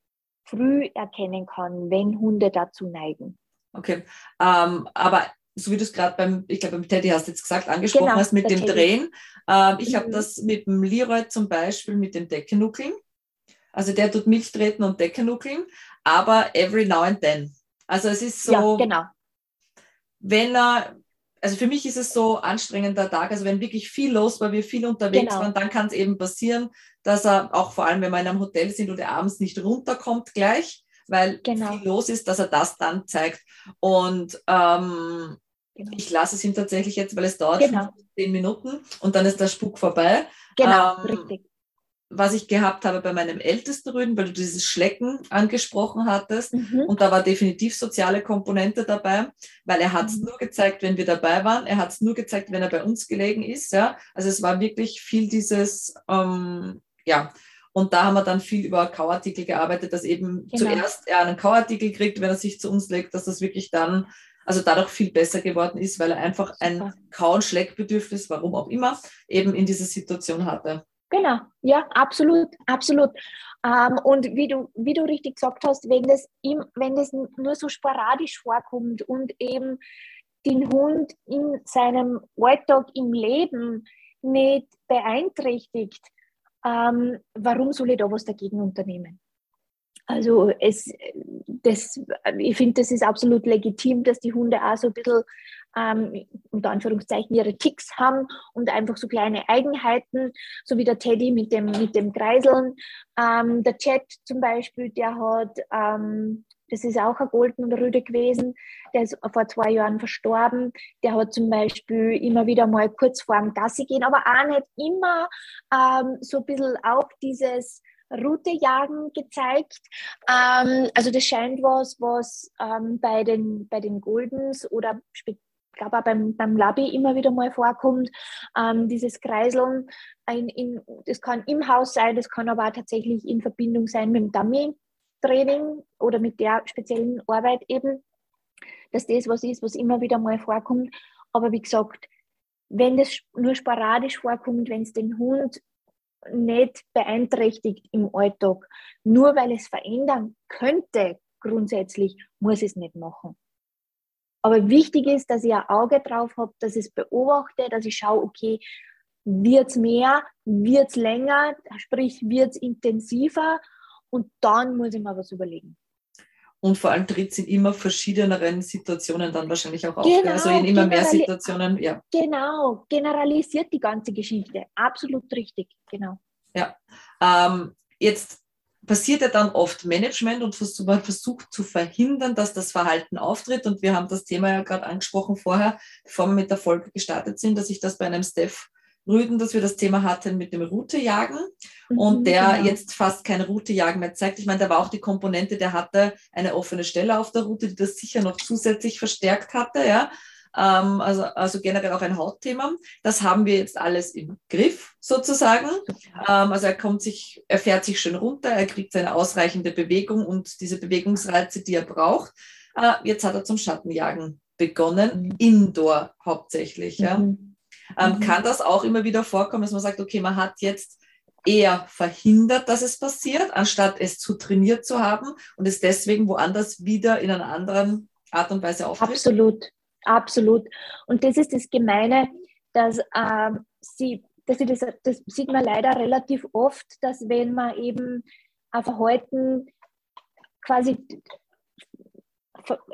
früh erkennen kann, wenn Hunde dazu neigen. Okay, ähm, aber so wie du es gerade beim, ich glaube beim Teddy hast du jetzt gesagt, angesprochen genau, hast mit dem Teddy. Drehen. Ähm, ich mhm. habe das mit dem Leroy zum Beispiel mit dem Deckenuckeln. Also der tut Milch treten und Deckenuckeln, aber every now and then. Also es ist so, ja, genau. wenn er also für mich ist es so anstrengender Tag. Also wenn wirklich viel los war, wir viel unterwegs genau. waren, dann kann es eben passieren, dass er auch vor allem, wenn wir in einem Hotel sind oder abends nicht runterkommt gleich, weil genau. viel los ist, dass er das dann zeigt. Und ähm, genau. ich lasse es ihm tatsächlich jetzt, weil es dauert genau. zehn Minuten und dann ist der Spuk vorbei. Genau, ähm, richtig was ich gehabt habe bei meinem ältesten Rüden, weil du dieses Schlecken angesprochen hattest. Mhm. Und da war definitiv soziale Komponente dabei, weil er hat es mhm. nur gezeigt, wenn wir dabei waren. Er hat es nur gezeigt, wenn er bei uns gelegen ist. Ja? Also es war wirklich viel dieses, ähm, ja. Und da haben wir dann viel über Kauartikel gearbeitet, dass eben genau. zuerst er einen Kauartikel kriegt, wenn er sich zu uns legt, dass das wirklich dann also dadurch viel besser geworden ist, weil er einfach ein Kau- und Schleckbedürfnis, warum auch immer, eben in dieser Situation hatte. Genau, ja, absolut, absolut. Ähm, und wie du, wie du richtig gesagt hast, wenn das, im, wenn das nur so sporadisch vorkommt und eben den Hund in seinem Alltag im Leben nicht beeinträchtigt, ähm, warum soll ich da was dagegen unternehmen? Also es, das, ich finde, das ist absolut legitim, dass die Hunde auch so ein bisschen ähm, unter Anführungszeichen ihre Ticks haben und einfach so kleine Eigenheiten, so wie der Teddy mit dem, mit dem Kreiseln. Ähm, der Chat zum Beispiel, der hat, ähm, das ist auch ein Golden Rüde gewesen, der ist vor zwei Jahren verstorben. Der hat zum Beispiel immer wieder mal kurz vor dem Gassi gehen, aber auch nicht immer ähm, so ein bisschen auch dieses Routejagen gezeigt. Ähm, also das scheint was, was ähm, bei, den, bei den Goldens oder ich glaube auch beim, beim Labi immer wieder mal vorkommt, ähm, dieses Kreiseln. In, in, das kann im Haus sein, das kann aber auch tatsächlich in Verbindung sein mit dem Dummy-Training oder mit der speziellen Arbeit eben, dass das was ist, was immer wieder mal vorkommt. Aber wie gesagt, wenn das nur sporadisch vorkommt, wenn es den Hund nicht beeinträchtigt im Alltag. Nur weil es verändern könnte, grundsätzlich, muss es nicht machen. Aber wichtig ist, dass ich ein Auge drauf habe, dass ich es beobachte, dass ich schaue, okay, wird es mehr, wird es länger, sprich, wird es intensiver und dann muss ich mir was überlegen. Und vor allem tritt es in immer verschiedeneren Situationen dann wahrscheinlich auch auf. Genau, also in immer mehr Situationen, ja. Genau, generalisiert die ganze Geschichte. Absolut richtig, genau. Ja. Ähm, jetzt passiert ja dann oft Management und man versucht zu verhindern, dass das Verhalten auftritt. Und wir haben das Thema ja gerade angesprochen vorher, bevor wir mit der Folge gestartet sind, dass ich das bei einem Steph Rüden, dass wir das Thema hatten mit dem Routejagen mhm, und der genau. jetzt fast kein Routejagen mehr zeigt. Ich meine, da war auch die Komponente, der hatte eine offene Stelle auf der Route, die das sicher noch zusätzlich verstärkt hatte, ja. Ähm, also, also generell auch ein Hautthema. Das haben wir jetzt alles im Griff sozusagen. Ähm, also er kommt sich, er fährt sich schön runter, er kriegt seine ausreichende Bewegung und diese Bewegungsreize, die er braucht. Äh, jetzt hat er zum Schattenjagen begonnen, mhm. indoor hauptsächlich, ja. Mhm. Ähm, mhm. Kann das auch immer wieder vorkommen, dass man sagt, okay, man hat jetzt eher verhindert, dass es passiert, anstatt es zu trainiert zu haben und es deswegen woanders wieder in einer anderen Art und Weise auftritt? Absolut, absolut. Und das ist das Gemeine, dass ähm, sie, dass sie das, das sieht man leider relativ oft, dass wenn man eben ein Verhalten quasi,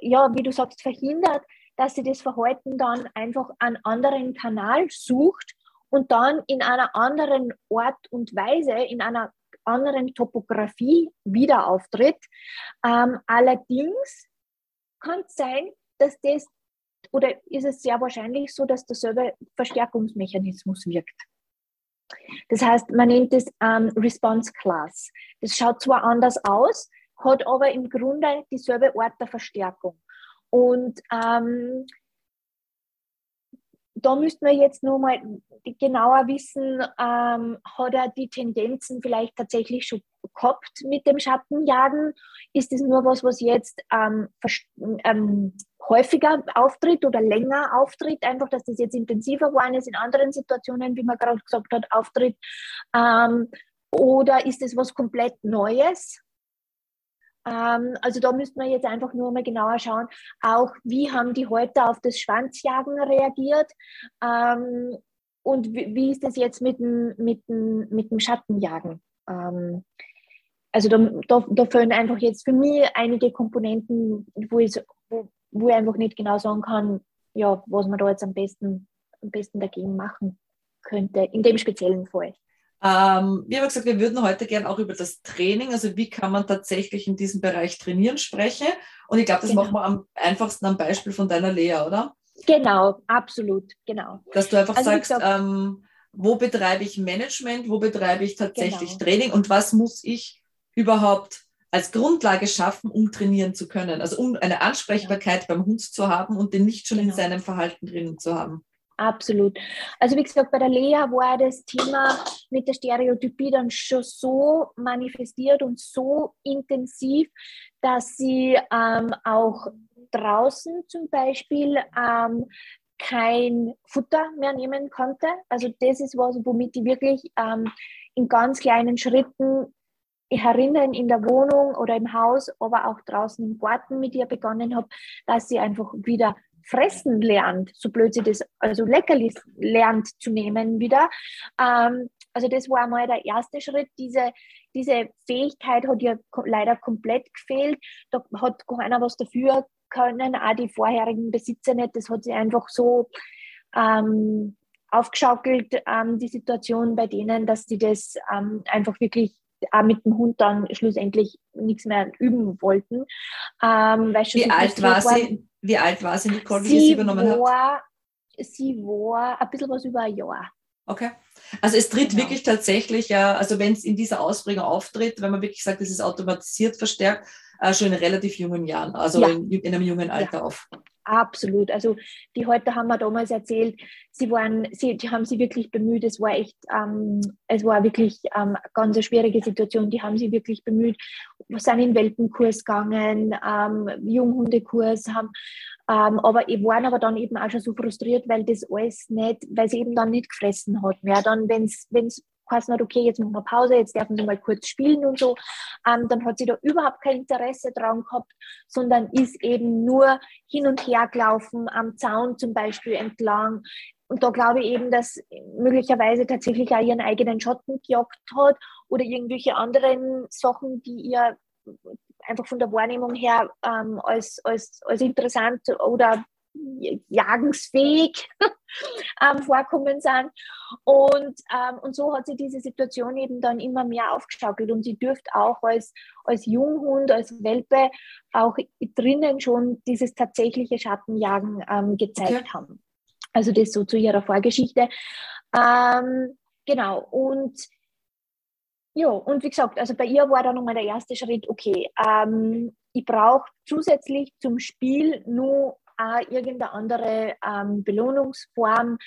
ja, wie du sagst, verhindert, dass sie das Verhalten dann einfach einen anderen Kanal sucht und dann in einer anderen Art und Weise, in einer anderen Topografie wieder auftritt. Ähm, allerdings kann es sein, dass das, oder ist es sehr wahrscheinlich so, dass derselbe Verstärkungsmechanismus wirkt. Das heißt, man nennt es ähm, Response Class. Das schaut zwar anders aus, hat aber im Grunde dieselbe Art der Verstärkung. Und ähm, da müssten wir jetzt nur mal genauer wissen, ähm, hat er die Tendenzen vielleicht tatsächlich schon gehabt mit dem Schattenjagen? Ist es nur was, was jetzt ähm, ähm, häufiger auftritt oder länger auftritt? Einfach, dass das jetzt intensiver geworden ist in anderen Situationen, wie man gerade gesagt hat, auftritt? Ähm, oder ist es was komplett Neues? Ähm, also da müsste man jetzt einfach nur mal genauer schauen, auch wie haben die heute auf das Schwanzjagen reagiert ähm, und wie, ist das jetzt mit dem, mit dem, mit dem Schattenjagen. Ähm, also da, da, da fehlen einfach jetzt für mich einige Komponenten, wo ich, wo, wo ich einfach nicht genau sagen kann, ja, was man da jetzt am besten, am besten dagegen machen könnte, in dem speziellen Fall. Ähm, wir haben gesagt, wir würden heute gerne auch über das Training, also wie kann man tatsächlich in diesem Bereich trainieren, sprechen. Und ich glaube, das genau. machen wir am einfachsten am Beispiel von deiner Lea, oder? Genau, absolut, genau. Dass du einfach also, sagst, ähm, wo betreibe ich Management, wo betreibe ich tatsächlich genau. Training und was muss ich überhaupt als Grundlage schaffen, um trainieren zu können. Also um eine Ansprechbarkeit ja. beim Hund zu haben und den nicht schon genau. in seinem Verhalten drinnen zu haben. Absolut. Also wie gesagt, bei der Lea war das Thema mit der Stereotypie dann schon so manifestiert und so intensiv, dass sie ähm, auch draußen zum Beispiel ähm, kein Futter mehr nehmen konnte. Also das ist was, womit die wirklich ähm, in ganz kleinen Schritten herinnen in der Wohnung oder im Haus, aber auch draußen im Garten mit ihr begonnen habe, dass sie einfach wieder fressen lernt, so blöd sie das, also Leckerlis lernt zu nehmen wieder. Ähm, also das war einmal der erste Schritt. Diese, diese Fähigkeit hat ihr leider komplett gefehlt. Da hat keiner was dafür können, auch die vorherigen Besitzer nicht. Das hat sie einfach so ähm, aufgeschaukelt, ähm, die Situation bei denen, dass sie das ähm, einfach wirklich auch mit dem Hund dann schlussendlich nichts mehr üben wollten. Ähm, wie alt war sie? Wie alt war sie, Nicole, wie sie, sie übernommen war, hat? Sie war ein bisschen was über ein Jahr. Okay. Also es tritt genau. wirklich tatsächlich, ja, also wenn es in dieser Ausprägung auftritt, wenn man wirklich sagt, es ist automatisiert verstärkt, äh, schon in relativ jungen Jahren, also ja. in, in, einem jungen Alter ja. auf. Absolut. Also die heute haben wir damals erzählt, sie waren, sie, die haben sie wirklich bemüht. Es war echt, ähm, es war wirklich ähm, ganz eine schwierige Situation. Die haben sie wirklich bemüht, sind in Welpenkurs gegangen, ähm, Junghundekurs, haben, ähm, aber waren aber dann eben auch schon so frustriert, weil das alles nicht, weil sie eben dann nicht gefressen hat mehr. Dann, wenn es geheißen hat, okay, jetzt machen wir Pause, jetzt dürfen sie mal kurz spielen und so, ähm, dann hat sie da überhaupt kein Interesse dran gehabt, sondern ist eben nur hin und her gelaufen, am Zaun zum Beispiel entlang. Und da glaube ich eben, dass möglicherweise tatsächlich auch ihren eigenen Schatten gejagt hat oder irgendwelche anderen Sachen, die ihr einfach von der Wahrnehmung her ähm, als, als, als interessant oder jagensfähig ähm, vorkommen sind. Und, ähm, und so hat sich diese Situation eben dann immer mehr aufgeschaukelt und sie dürfte auch als, als Junghund, als Welpe auch drinnen schon dieses tatsächliche Schattenjagen ähm, gezeigt okay. haben. Also das so zu ihrer Vorgeschichte. Ähm, genau, und ja, und wie gesagt, also bei ihr war dann nochmal der erste Schritt, okay, ähm, ich brauche zusätzlich zum Spiel nur irgendeine andere ähm, Belohnungsform,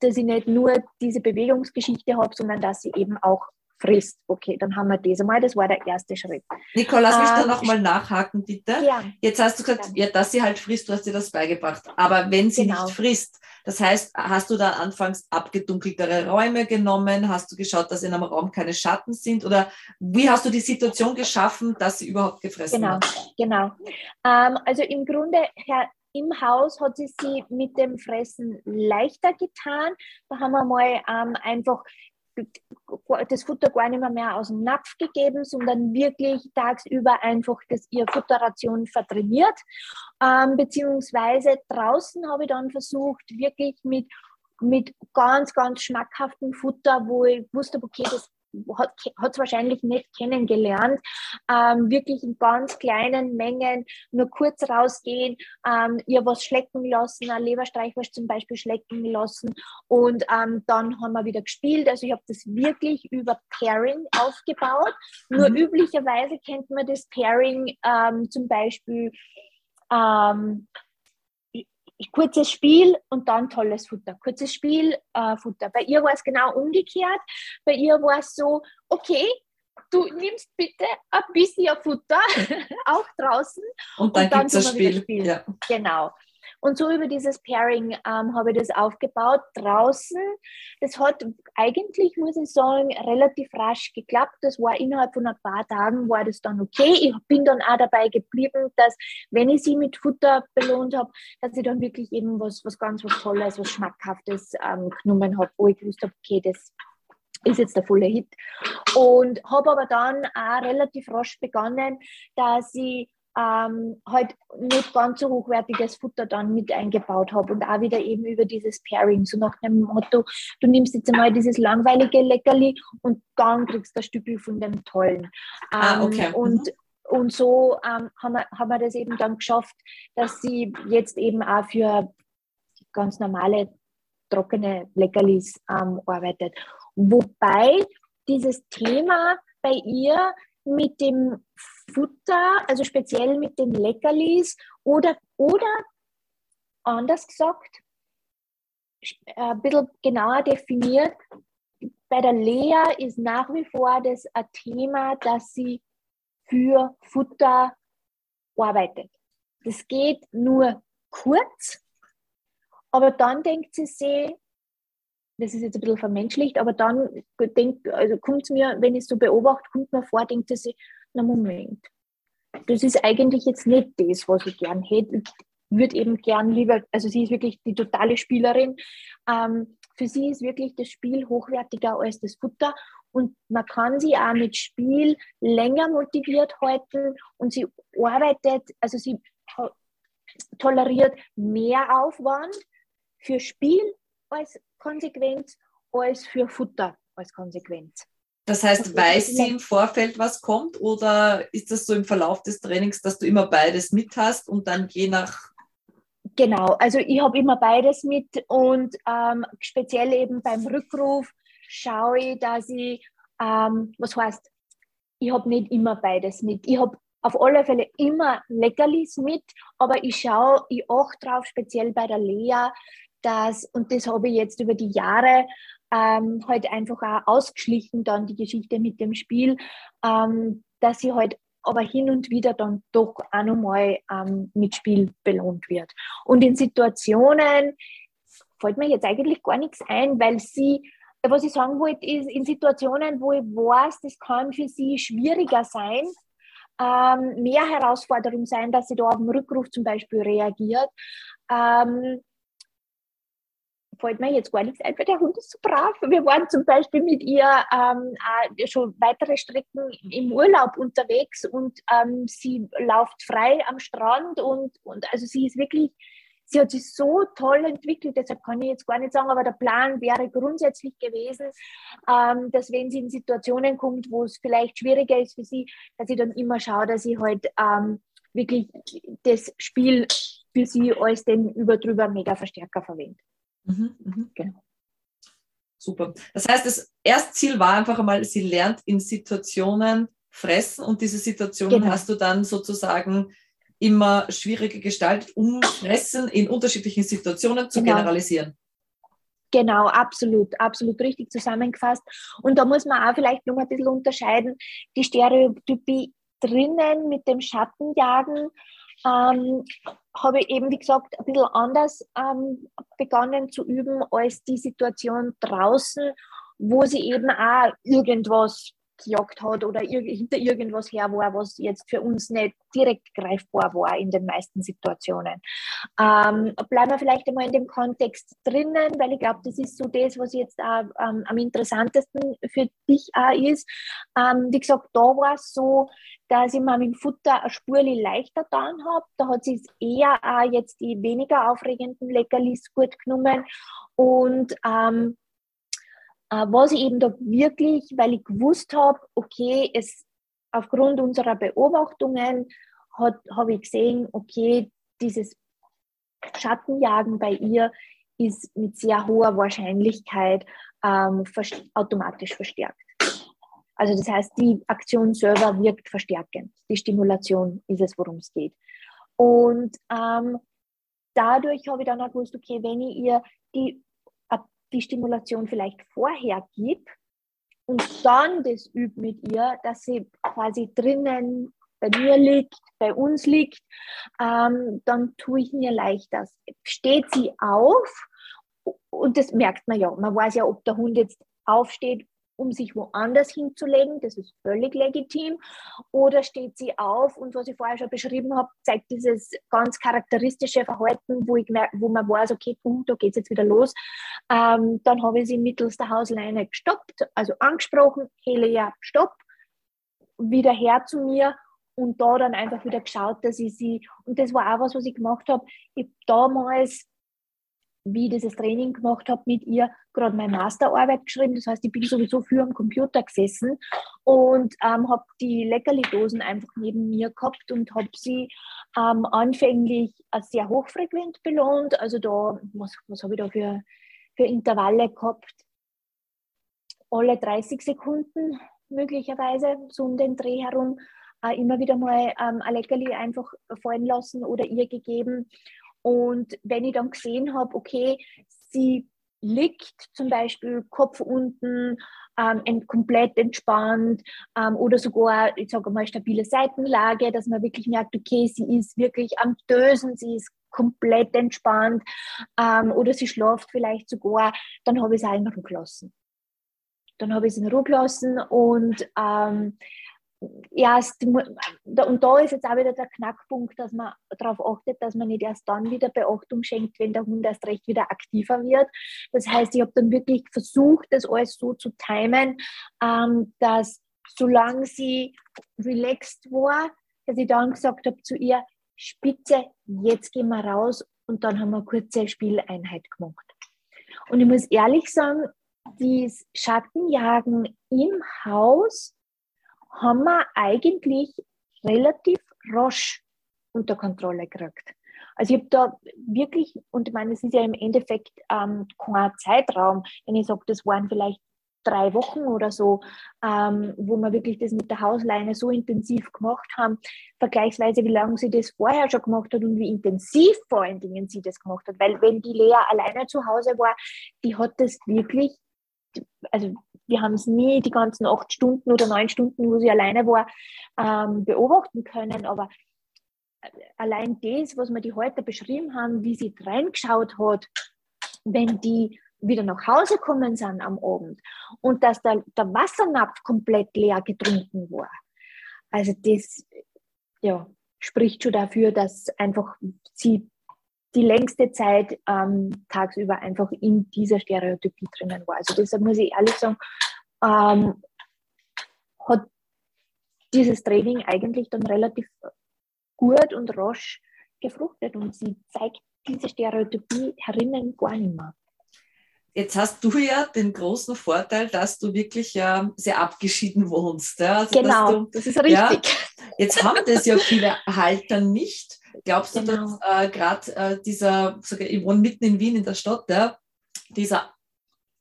dass ich nicht nur diese Bewegungsgeschichte habe, sondern dass sie eben auch frisst. Okay, dann haben wir das einmal. Das war der erste Schritt. Nicole, lass mich ähm, da nochmal nachhaken, bitte. Ja. Jetzt hast du gesagt, ja. ja. dass sie halt frisst, du hast dir das beigebracht. Aber wenn sie genau. nicht frisst, Das heißt, hast du da anfangs abgedunkeltere Räume genommen? Hast du geschaut, dass in einem Raum keine Schatten sind? Oder wie hast du die Situation geschaffen, dass sie überhaupt gefressen genau, hat? Genau, ähm, also im Grunde, Herr, im Haus hat sie sie mit dem Fressen leichter getan. Da haben wir mal ähm, einfach das Futter gar nicht mehr, mehr aus dem Napf gegeben, sondern wirklich tagsüber einfach das, ihr Futterration vertrainiert. Ähm, beziehungsweise draußen habe ich dann versucht, wirklich mit, mit ganz, ganz schmackhaftem Futter, wo ich wusste, okay, das hat es wahrscheinlich nicht kennengelernt, ähm, wirklich in ganz kleinen Mengen nur kurz rausgehen, ähm, ihr was schlecken lassen, ein Leberstreichwurst zum Beispiel schlecken lassen und ähm, dann haben wir wieder gespielt. Also ich habe das wirklich über Pairing aufgebaut. Mhm. Nur üblicherweise kennt man das Pairing ähm, zum Beispiel ähm, kurzes Spiel und dann tolles Futter. Kurzes Spiel, äh, Futter. Bei ihr war es genau umgekehrt. Bei ihr war es so, okay, du nimmst bitte ein bisschen Futter, auch draußen. Und dann, und dann gibt es das Spiel. Ja. Genau. Und so über dieses Pairing ähm, habe ich das aufgebaut draußen. Das hat eigentlich, muss ich sagen, relativ rasch geklappt. Das war innerhalb von ein paar Tagen war das dann okay. Ich bin dann auch dabei geblieben, dass wenn ich sie mit Futter belohnt habe, dass ich dann wirklich eben was, was ganz was Tolles, was Schmackhaftes ähm, genommen habe, wo ich gewusst habe, okay, das ist jetzt der volle Hit. Und habe aber dann auch relativ rasch begonnen, dass ich ähm, halt nicht ganz so hochwertiges Futter dann mit eingebaut habe und auch wieder eben über dieses Pairing, so nach dem Motto, du nimmst jetzt einmal dieses langweilige Leckerli und dann kriegst du ein Stückchen von dem tollen. Ah, ähm, okay. Und mhm. Und so ähm, haben, wir, haben wir das eben dann geschafft, dass sie jetzt eben auch für ganz normale trockene Leckerlis ähm, arbeitet. Wobei dieses Thema bei ihr mit dem Futter, also speziell mit den Leckerlis oder, oder anders gesagt, äh, ein bisschen genauer definiert, bei der Lea ist nach wie vor das ein Thema, dass sie für Futter arbeitet. Das geht nur kurz, aber dann denkt sie sich, das ist jetzt ein bisschen vermenschlicht, aber dann also kommt es mir, wenn ich es so beobachte, kommt mir vor, denkt sie, na Moment, das ist eigentlich jetzt nicht das, was ich gern hätte. Ich würde eben gern lieber, also sie ist wirklich die totale Spielerin. Ähm, für sie ist wirklich das Spiel hochwertiger als das Futter und man kann sie auch mit Spiel länger motiviert halten und sie arbeitet, also sie toleriert mehr Aufwand für Spiel als Konsequenz als für Futter als Konsequenz. Das heißt, weiß sie im Vorfeld, was kommt, oder ist das so im Verlauf des Trainings, dass du immer beides mit hast und dann je nach. Genau, also ich habe immer beides mit und ähm, speziell eben beim Rückruf schaue ich, dass ich, ähm, was heißt, ich habe nicht immer beides mit. Ich habe auf alle Fälle immer Leckerlis mit, aber ich schaue, ich achte drauf, speziell bei der Lea, dass, und das habe ich jetzt über die Jahre ähm, halt einfach auch ausgeschlichen, dann die Geschichte mit dem Spiel, ähm, dass sie halt aber hin und wieder dann doch auch nochmal ähm, mit Spiel belohnt wird. Und in Situationen fällt mir jetzt eigentlich gar nichts ein, weil sie, was ich sagen wollte, ist, in Situationen, wo ich weiß, das kann für sie schwieriger sein, ähm, mehr Herausforderung sein, dass sie da auf den Rückruf zum Beispiel reagiert, ähm, fällt mir jetzt gar nichts ein, weil der Hund ist so brav. Wir waren zum Beispiel mit ihr ähm, schon weitere Strecken im Urlaub unterwegs und ähm, sie läuft frei am Strand und, und also sie ist wirklich, sie hat sich so toll entwickelt, deshalb kann ich jetzt gar nicht sagen, aber der Plan wäre grundsätzlich gewesen, ähm, dass wenn sie in Situationen kommt, wo es vielleicht schwieriger ist für sie, dass sie dann immer schaut, dass sie halt ähm, wirklich das Spiel für sie als den überdrüber mega Verstärker verwendet. Mhm, mhm. Genau. Super. Das heißt, das erste Ziel war einfach einmal, sie lernt in Situationen fressen und diese Situationen genau. hast du dann sozusagen immer schwieriger gestaltet, um Fressen in unterschiedlichen Situationen zu genau. generalisieren. Genau, absolut, absolut richtig zusammengefasst. Und da muss man auch vielleicht noch ein bisschen unterscheiden, die Stereotypie drinnen mit dem Schattenjagen ähm, habe ich eben, wie gesagt, ein bisschen anders ähm, begonnen zu üben als die Situation draußen, wo sie eben auch irgendwas gejagt hat oder hinter irgendwas her war, was jetzt für uns nicht direkt greifbar war in den meisten Situationen. Ähm, bleiben wir vielleicht einmal in dem Kontext drinnen, weil ich glaube, das ist so das, was jetzt auch ähm, am interessantesten für dich auch ist. Ähm, wie gesagt, da war es so, dass ich mir mit dem Futter eine Spur leichter getan habe. Da hat sich eher auch jetzt die weniger aufregenden Leckerlis gut genommen und ähm, äh, was ich eben da wirklich, weil ich gewusst habe, okay, es aufgrund unserer Beobachtungen habe ich gesehen, okay, dieses Schattenjagen bei ihr ist mit sehr hoher Wahrscheinlichkeit ähm, vers automatisch verstärkt. Also das heißt, die Aktion selber wirkt verstärkend. Die Stimulation ist es, worum es geht. Und ähm, dadurch habe ich dann auch gewusst, okay, wenn ich ihr die die Stimulation vielleicht vorher gibt und dann das übt mit ihr, dass sie quasi drinnen bei mir liegt, bei uns liegt, ähm, dann tue ich mir leichter. Steht sie auf und das merkt man ja. Man weiß ja, ob der Hund jetzt aufsteht um sich woanders hinzulegen, das ist völlig legitim, oder steht sie auf und was ich vorher schon beschrieben habe, zeigt dieses ganz charakteristische Verhalten, wo, ich, wo man weiß, okay, uh, da geht es jetzt wieder los. Ähm, dann habe ich sie mittels der Hausleine gestoppt, also angesprochen, Hele, ja, stopp, wieder her zu mir und da dann einfach wieder geschaut, dass ich sie, und das war auch was, was ich gemacht habe, ich damals wie ich dieses Training gemacht habe mit ihr, gerade meine Masterarbeit geschrieben. Das heißt, ich bin sowieso für am Computer gesessen und ähm, habe die Leckerli-Dosen einfach neben mir gehabt und habe sie ähm, anfänglich sehr hochfrequent belohnt. Also da, was, was habe ich da für, für Intervalle gehabt? Alle 30 Sekunden möglicherweise, so um den Dreh herum, äh, immer wieder mal ähm, ein Leckerli einfach fallen lassen oder ihr gegeben. Und wenn ich dann gesehen habe, okay, sie liegt zum Beispiel Kopf unten, ähm, komplett entspannt ähm, oder sogar, ich sage mal, stabile Seitenlage, dass man wirklich merkt, okay, sie ist wirklich am Dösen, sie ist komplett entspannt ähm, oder sie schläft vielleicht sogar, dann habe ich sie auch in Ruhe gelassen. Dann habe ich sie in Ruhe gelassen und ähm, ja, und da ist jetzt auch wieder der Knackpunkt, dass man darauf achtet, dass man nicht erst dann wieder Beachtung schenkt, wenn der Hund erst recht wieder aktiver wird. Das heißt, ich habe dann wirklich versucht, das alles so zu timen, ähm, dass solange sie relaxed war, dass ich dann gesagt habe zu ihr, Spitze, jetzt gehen wir raus und dann haben wir eine kurze Spieleinheit gemacht. Und ich muss ehrlich sagen, dieses Schattenjagen im Haus, haben wir eigentlich relativ rasch unter Kontrolle gekriegt. Also ich habe da wirklich, und ich meine, es ist ja im Endeffekt ähm, kein Zeitraum, wenn ich sage, das waren vielleicht drei Wochen oder so, ähm, wo wir wirklich das mit der Hausleine so intensiv gemacht haben, vergleichsweise wie lange sie das vorher schon gemacht hat und wie intensiv vor allen Dingen sie das gemacht hat. Weil wenn die Lea alleine zu Hause war, die hat das wirklich, also wir haben es nie die ganzen acht Stunden oder neun Stunden, wo sie alleine war, ähm, beobachten können. Aber allein das, was wir die heute beschrieben haben, wie sie reingeschaut hat, wenn die wieder nach Hause kommen sind am Abend und dass der, der Wassernapf komplett leer getrunken war. Also das ja, spricht schon dafür, dass einfach sie die längste Zeit ähm, tagsüber einfach in dieser Stereotypie drinnen war. Also deshalb muss ich ehrlich sagen, ähm, hat dieses Training eigentlich dann relativ gut und rasch gefruchtet und sie zeigt diese Stereotypie herinnen gar nicht mehr. Jetzt hast du ja den großen Vorteil, dass du wirklich ja sehr abgeschieden wohnst. Ja? Also, genau, du, das ist richtig. Ja, jetzt haben das ja viele Halter nicht. Glaubst du, genau. dass äh, gerade äh, dieser, sogar, ich wohne mitten in Wien in der Stadt, ja, dieser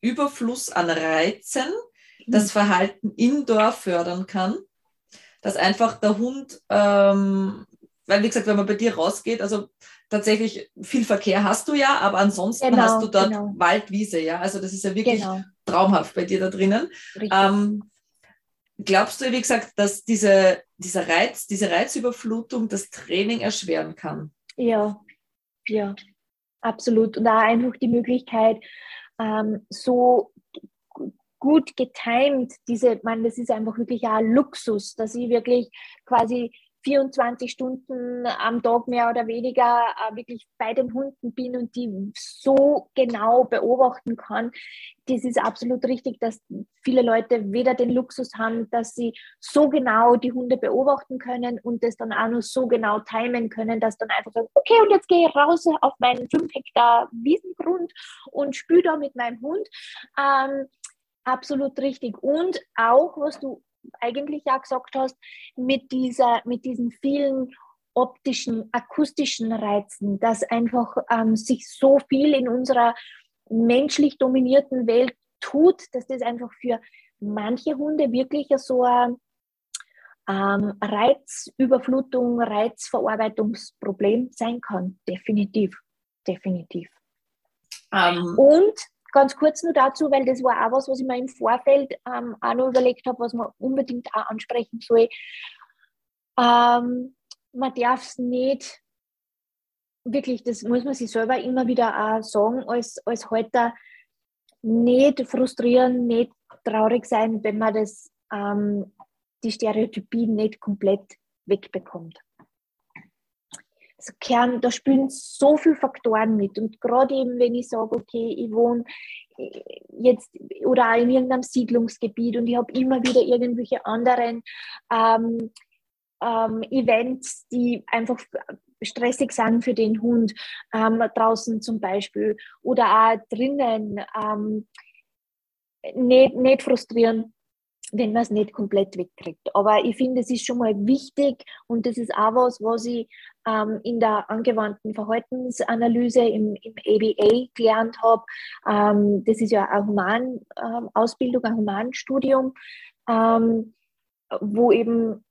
Überfluss an Reizen das mhm. Verhalten indoor fördern kann, dass einfach der Hund, ähm, weil wie gesagt, wenn man bei dir rausgeht, also tatsächlich viel Verkehr hast du ja, aber ansonsten genau, hast du dort genau. Waldwiese, ja, also das ist ja wirklich genau. traumhaft bei dir da drinnen. Ähm, glaubst du, wie gesagt, dass diese, dieser Reiz, diese Reizüberflutung das Training erschweren kann? Ja, ja, absolut. Und da einfach die Möglichkeit, ähm, so gut getimt, diese, man, das ist einfach wirklich ein Luxus, dass ich wirklich quasi 24 Stunden am Tag mehr oder weniger äh, wirklich bei den Hunden bin und die so genau beobachten kann. Das ist absolut richtig, dass viele Leute weder den Luxus haben, dass sie so genau die Hunde beobachten können und das dann auch noch so genau timen können, dass dann einfach sagen, okay, und jetzt gehe ich raus auf meinen 5 Hektar Wiesengrund und spüle da mit meinem Hund. Ähm, absolut richtig. Und auch, was du eigentlich ja gesagt hast, mit, dieser, mit diesen vielen optischen, akustischen Reizen, dass einfach ähm, sich so viel in unserer menschlich dominierten Welt tut, dass das einfach für manche Hunde wirklich so ein ähm, Reizüberflutung, Reizverarbeitungsproblem sein kann. Definitiv, definitiv. Um. Ähm. Und Ganz kurz nur dazu, weil das war auch was, was ich mir im Vorfeld ähm, auch noch überlegt habe, was man unbedingt auch ansprechen soll. Ähm, man darf es nicht, wirklich, das muss man sich selber immer wieder auch sagen, als, als Halter, nicht frustrieren, nicht traurig sein, wenn man das, ähm, die Stereotypie nicht komplett wegbekommt. Also Kern, da spielen so viele Faktoren mit. Und gerade eben, wenn ich sage, okay, ich wohne äh, jetzt oder auch in irgendeinem Siedlungsgebiet und ich habe immer wieder irgendwelche anderen ähm, ähm, Events, die einfach stressig sind für den Hund, ähm, draußen zum Beispiel oder auch drinnen, ähm, nicht, nicht frustrieren, wenn man es nicht komplett wegkriegt. Aber ich finde, es ist schon mal wichtig und das ist auch was, was ich ähm, in der angewandten Verhaltensanalyse im, im ABA gelernt habe. Ähm, das ist ja eine Humanausbildung, ähm, ein Humanstudium, ähm, wo eben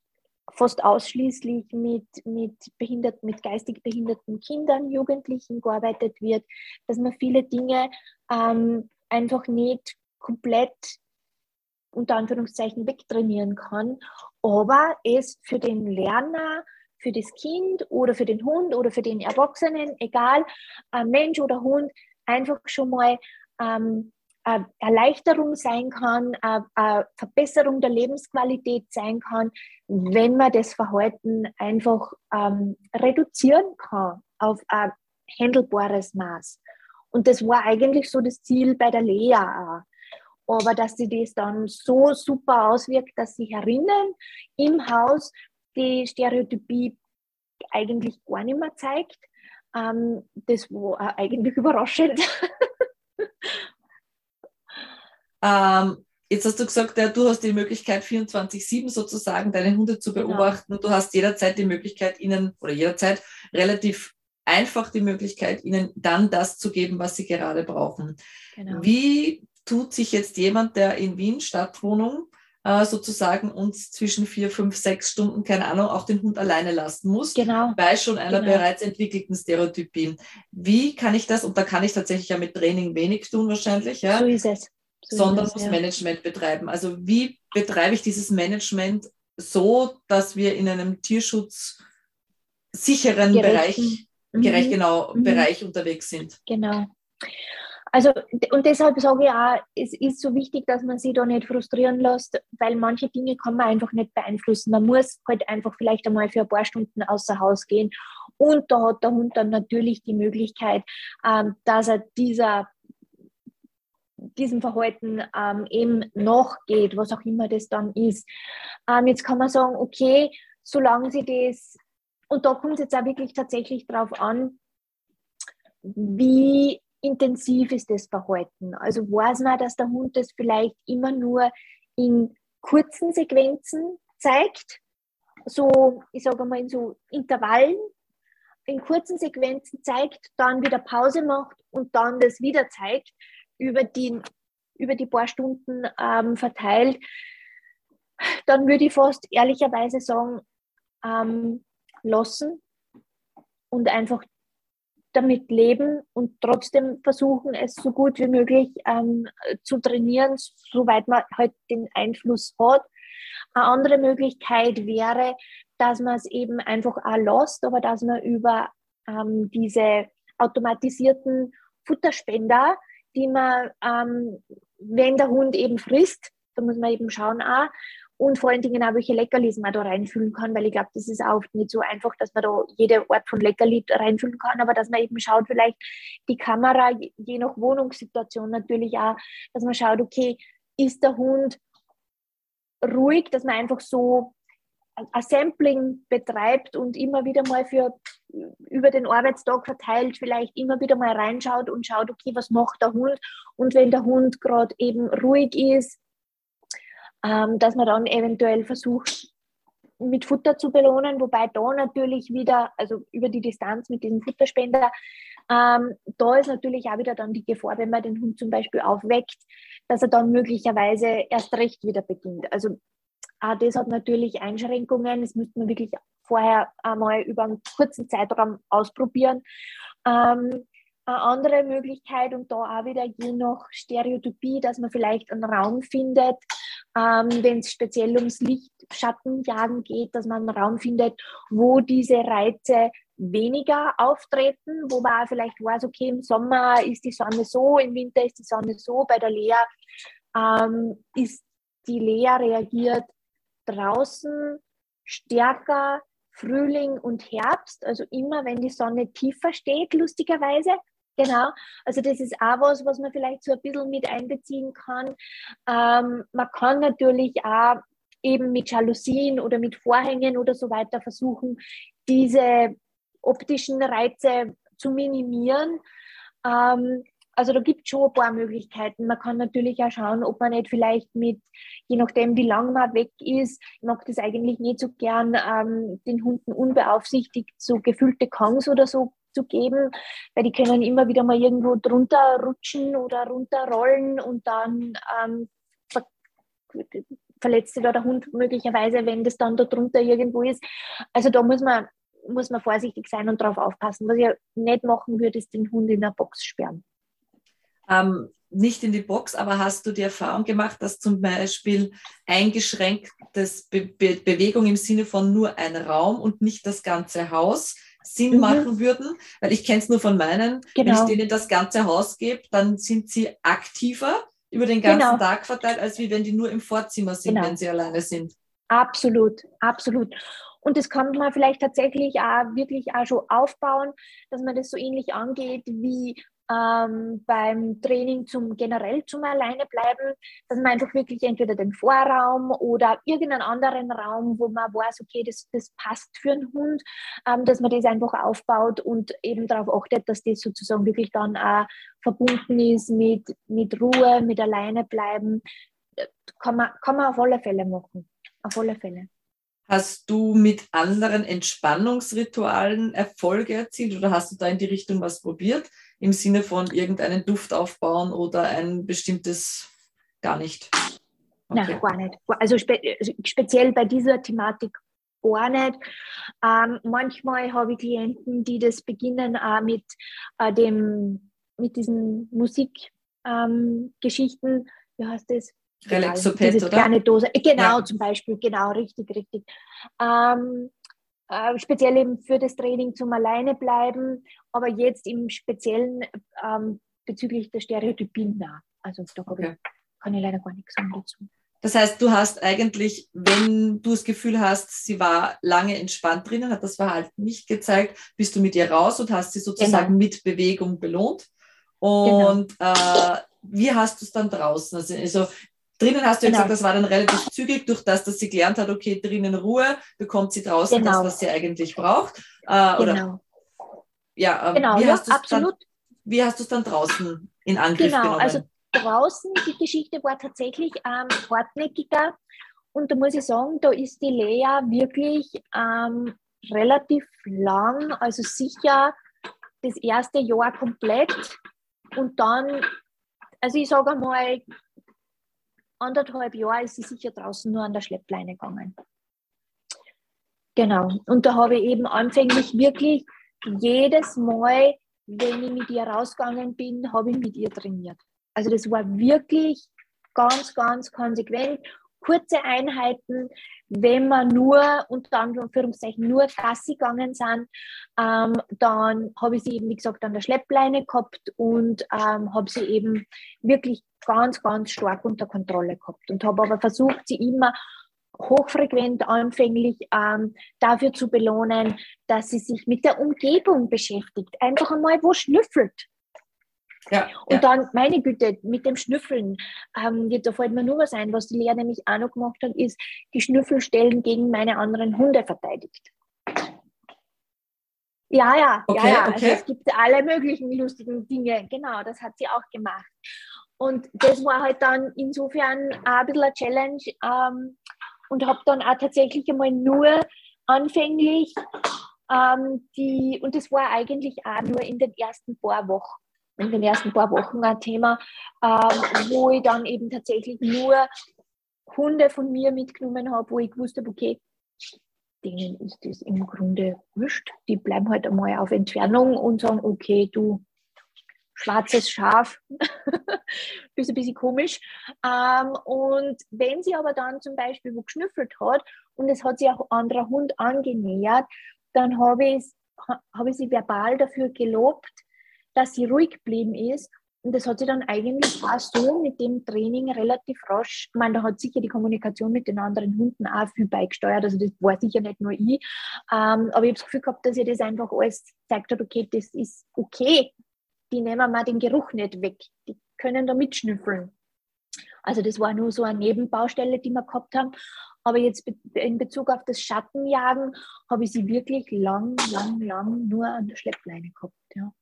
fast ausschließlich mit, mit, behinderten, mit geistig behinderten Kindern, Jugendlichen gearbeitet wird, dass man viele Dinge ähm, einfach nicht komplett unter Anführungszeichen wegtrainieren kann, aber es für den Lerner, für das Kind oder für den Hund oder für den Erwachsenen, egal, Mensch oder Hund, einfach schon mal ähm, Erleichterung sein kann, eine Verbesserung der Lebensqualität sein kann, wenn man das Verhalten einfach ähm, reduzieren kann auf ein handelbares Maß. Und das war eigentlich so das Ziel bei der Lea auch aber dass sie das dann so super auswirkt, dass sie herinnen im Haus die Stereotypie eigentlich gar nicht mehr zeigt. Ähm, das war eigentlich überraschend. ähm, jetzt hast du gesagt, ja, du hast die Möglichkeit, 24-7 sozusagen deine Hunde zu genau. beobachten genau. und du hast jederzeit die Möglichkeit, ihnen oder jederzeit relativ einfach die Möglichkeit, ihnen dann das zu geben, was sie gerade brauchen. Genau. Wie tut sich jetzt jemand, der in Wien Stadtwohnung äh, sozusagen uns zwischen vier, fünf, sechs Stunden, keine Ahnung, auch den Hund alleine lassen muss, genau. bei schon einer genau. bereits entwickelten Stereotypie. Wie kann ich das, und da kann ich tatsächlich ja mit Training wenig tun wahrscheinlich, ja? So ist es. So sondern ist es, muss ja. Management betreiben. Also wie betreibe ich dieses Management so, dass wir in einem Tierschutz sicheren Bereich, gerecht mhm. genau, mhm. Bereich unterwegs sind? Genau. Also, und deshalb sage ich auch, es ist so wichtig, dass man sich da nicht frustrieren lässt, weil manche Dinge kann man einfach nicht beeinflussen. Man muss halt einfach vielleicht einmal für ein paar Stunden außer Haus gehen. Und da hat der Hund dann natürlich die Möglichkeit, ähm, dass er dieser diesem Verhalten ähm, eben nachgeht, was auch immer das dann ist. Ähm, jetzt kann man sagen, okay, solange sie das, und da kommt es jetzt auch wirklich tatsächlich darauf an, wie intensiv ist das Verhalten. Also weiß man, dass der Hund das vielleicht immer nur in kurzen Sequenzen zeigt, so, ich sage mal, in so Intervallen, in kurzen Sequenzen zeigt, dann wieder Pause macht und dann das wieder zeigt, über die, über die paar Stunden ähm, verteilt, dann würde ich fast ehrlicherweise sagen, ähm, lassen und einfach damit leben und trotzdem versuchen, es so gut wie möglich ähm, zu trainieren, soweit man halt den Einfluss hat. Eine andere Möglichkeit wäre, dass man es eben einfach auch lässt, aber dass man über ähm, diese automatisierten Futterspender, die man, ähm, wenn der Hund eben frisst, da muss man eben schauen, auch, und vor allen Dingen auch, welche Leckerlis man da reinfüllen kann, weil ich glaube, das ist auch nicht so einfach, dass man da jede Art von Leckerli reinfüllen kann, aber dass man eben schaut, vielleicht die Kamera, je nach Wohnungssituation natürlich auch, dass man schaut, okay, ist der Hund ruhig, dass man einfach so ein Sampling betreibt und immer wieder mal für über den Arbeitstag verteilt vielleicht immer wieder mal reinschaut und schaut, okay, was macht der Hund? Und wenn der Hund gerade eben ruhig ist, ähm, dass man dann eventuell versucht, mit Futter zu belohnen, wobei da natürlich wieder, also über die Distanz mit diesem Futterspender, ähm, da ist natürlich auch wieder dann die Gefahr, wenn man den Hund zum Beispiel aufweckt, dass er dann möglicherweise erst recht wieder beginnt. Also auch das hat natürlich Einschränkungen. Das müsste man wirklich vorher einmal über einen kurzen Zeitraum ausprobieren. Ähm, eine andere Möglichkeit und da auch wieder je nach Stereotypie, dass man vielleicht einen Raum findet, ähm, wenn es speziell ums Lichtschattenjagen geht, dass man einen Raum findet, wo diese Reize weniger auftreten, wo man auch vielleicht weiß, okay, im Sommer ist die Sonne so, im Winter ist die Sonne so, bei der Lea ähm, ist die Lea reagiert draußen stärker Frühling und Herbst, also immer wenn die Sonne tiefer steht, lustigerweise. Genau, also das ist auch was, was man vielleicht so ein bisschen mit einbeziehen kann. Ähm, man kann natürlich auch eben mit Jalousien oder mit Vorhängen oder so weiter versuchen, diese optischen Reize zu minimieren. Ähm, also da gibt es schon ein paar Möglichkeiten. Man kann natürlich auch schauen, ob man nicht vielleicht mit, je nachdem wie lange man weg ist, ich mag das eigentlich nicht so gern, ähm, den Hunden unbeaufsichtigt so gefüllte Kongs oder so zu geben, weil die können immer wieder mal irgendwo drunter rutschen oder runterrollen und dann ähm, ver verletzt sich da der Hund möglicherweise, wenn das dann da drunter irgendwo ist. Also da muss man, muss man vorsichtig sein und darauf aufpassen. Was ich nicht machen würde, ist den Hund in der Box sperren ähm, nicht in die Box, aber hast du die Erfahrung gemacht, dass zum Beispiel eingeschränktes Be Be Bewegung im Sinne von nur ein Raum und nicht das ganze Haus Sinn mhm. machen würden? Weil ich kenne es nur von meinen. Genau. Wenn ich genau. denen das ganze Haus gebe, dann sind sie aktiver über den ganzen genau. Tag verteilt, als wie wenn die nur im Vorzimmer sind, genau. wenn sie alleine sind. Absolut, absolut. Und das kann man vielleicht tatsächlich auch wirklich auch schon aufbauen, dass man das so ähnlich angeht wie ähm, beim Training zum generell zum Alleinebleiben, dass man einfach wirklich entweder den Vorraum oder irgendeinen anderen Raum, wo man weiß, okay, das, das passt für einen Hund, ähm, dass man das einfach aufbaut und eben darauf achtet, dass das sozusagen wirklich dann auch verbunden ist mit, mit Ruhe, mit Alleinebleiben. Kann man, kann man auf alle Fälle machen. Auf alle Fälle. Hast du mit anderen Entspannungsritualen Erfolge erzielt oder hast du da in die Richtung was probiert? Im Sinne von irgendeinen Duft aufbauen oder ein bestimmtes gar nicht? Okay. Nein, gar nicht. Also spe speziell bei dieser Thematik gar nicht. Ähm, manchmal habe ich Klienten, die das beginnen äh, mit, äh, dem, mit diesen Musikgeschichten. Ähm, Wie heißt das? Relaxoped, oder? kleine Dose. Äh, genau, ja. zum Beispiel, genau, richtig, richtig. Ähm, äh, speziell eben für das Training zum Alleinebleiben, aber jetzt im Speziellen ähm, bezüglich der Stereotypien da. Also da okay. ich, kann ich leider gar nichts sagen dazu. Das heißt, du hast eigentlich, wenn du das Gefühl hast, sie war lange entspannt drinnen, hat das Verhalten nicht gezeigt, bist du mit ihr raus und hast sie sozusagen genau. mit Bewegung belohnt. Genau. Und genau. äh, wie hast du es dann draußen? Also, also Drinnen hast du ja genau. gesagt, das war dann relativ zügig, durch das, dass sie gelernt hat, okay, drinnen Ruhe, bekommt sie draußen genau. das, was sie eigentlich braucht. Äh, oder, genau. Ja, ähm, genau, wie, ja, hast absolut. Dann, wie hast du es dann draußen in Angriff genau, genommen? Also draußen, die Geschichte war tatsächlich ähm, hartnäckiger. Und da muss ich sagen, da ist die Lea wirklich ähm, relativ lang, also sicher das erste Jahr komplett. Und dann, also ich sage einmal, anderthalb Jahre ist sie sicher draußen nur an der Schleppleine gegangen. Genau. Und da habe ich eben anfänglich wirklich jedes Mal, wenn ich mit ihr rausgegangen bin, habe ich mit ihr trainiert. Also das war wirklich ganz, ganz konsequent kurze Einheiten, wenn wir nur, unter Anführungszeichen, nur Gassi gegangen sind, ähm, dann habe ich sie eben, wie gesagt, an der Schleppleine gehabt und ähm, habe sie eben wirklich ganz, ganz stark unter Kontrolle gehabt und habe aber versucht, sie immer hochfrequent anfänglich ähm, dafür zu belohnen, dass sie sich mit der Umgebung beschäftigt. Einfach einmal wo schnüffelt. Ja, und ja. dann, meine Güte, mit dem Schnüffeln, ähm, da fällt mir nur was ein, was die Lea nämlich auch noch gemacht hat, ist die Schnüffelstellen gegen meine anderen Hunde verteidigt. Ja, ja, okay, ja, ja. Also okay. Also es gibt alle möglichen lustigen Dinge. Genau, das hat sie auch gemacht. Und das war halt dann insofern auch ein bisschen eine Challenge ähm, und habe dann auch tatsächlich einmal nur anfänglich ähm, die, und das war eigentlich auch nur in den ersten paar Wochen in den ersten paar Wochen ein Thema, ähm, wo ich dann eben tatsächlich nur Hunde von mir mitgenommen habe, wo ich gewusst habe, okay, denen ist das im Grunde wurscht. Die bleiben halt einmal auf Entfernung und sagen, okay, du schwarzes Schaf, bist ein bisschen komisch. Ähm, und wenn sie aber dann zum Beispiel wo geschnüffelt hat und es hat sich auch ein anderer Hund angenähert, dann habe ich, hab ich sie verbal dafür gelobt, dass sie ruhig geblieben ist. Und das hat sie dann eigentlich auch so mit dem Training relativ rasch, ich meine, da hat sicher die Kommunikation mit den anderen Hunden auch viel beigesteuert, also das war sicher nicht nur ich, ähm, aber ich habe das Gefühl gehabt, dass ihr das einfach alles zeigt hat, okay, das ist okay, die nehmen mal den Geruch nicht weg, die können da mitschnüffeln. Also das war nur so eine Nebenbaustelle, die wir gehabt haben. Aber jetzt in Bezug auf das Schattenjagen habe ich sie wirklich lang, lang, lang nur an der Schleppleine gehabt. Ja.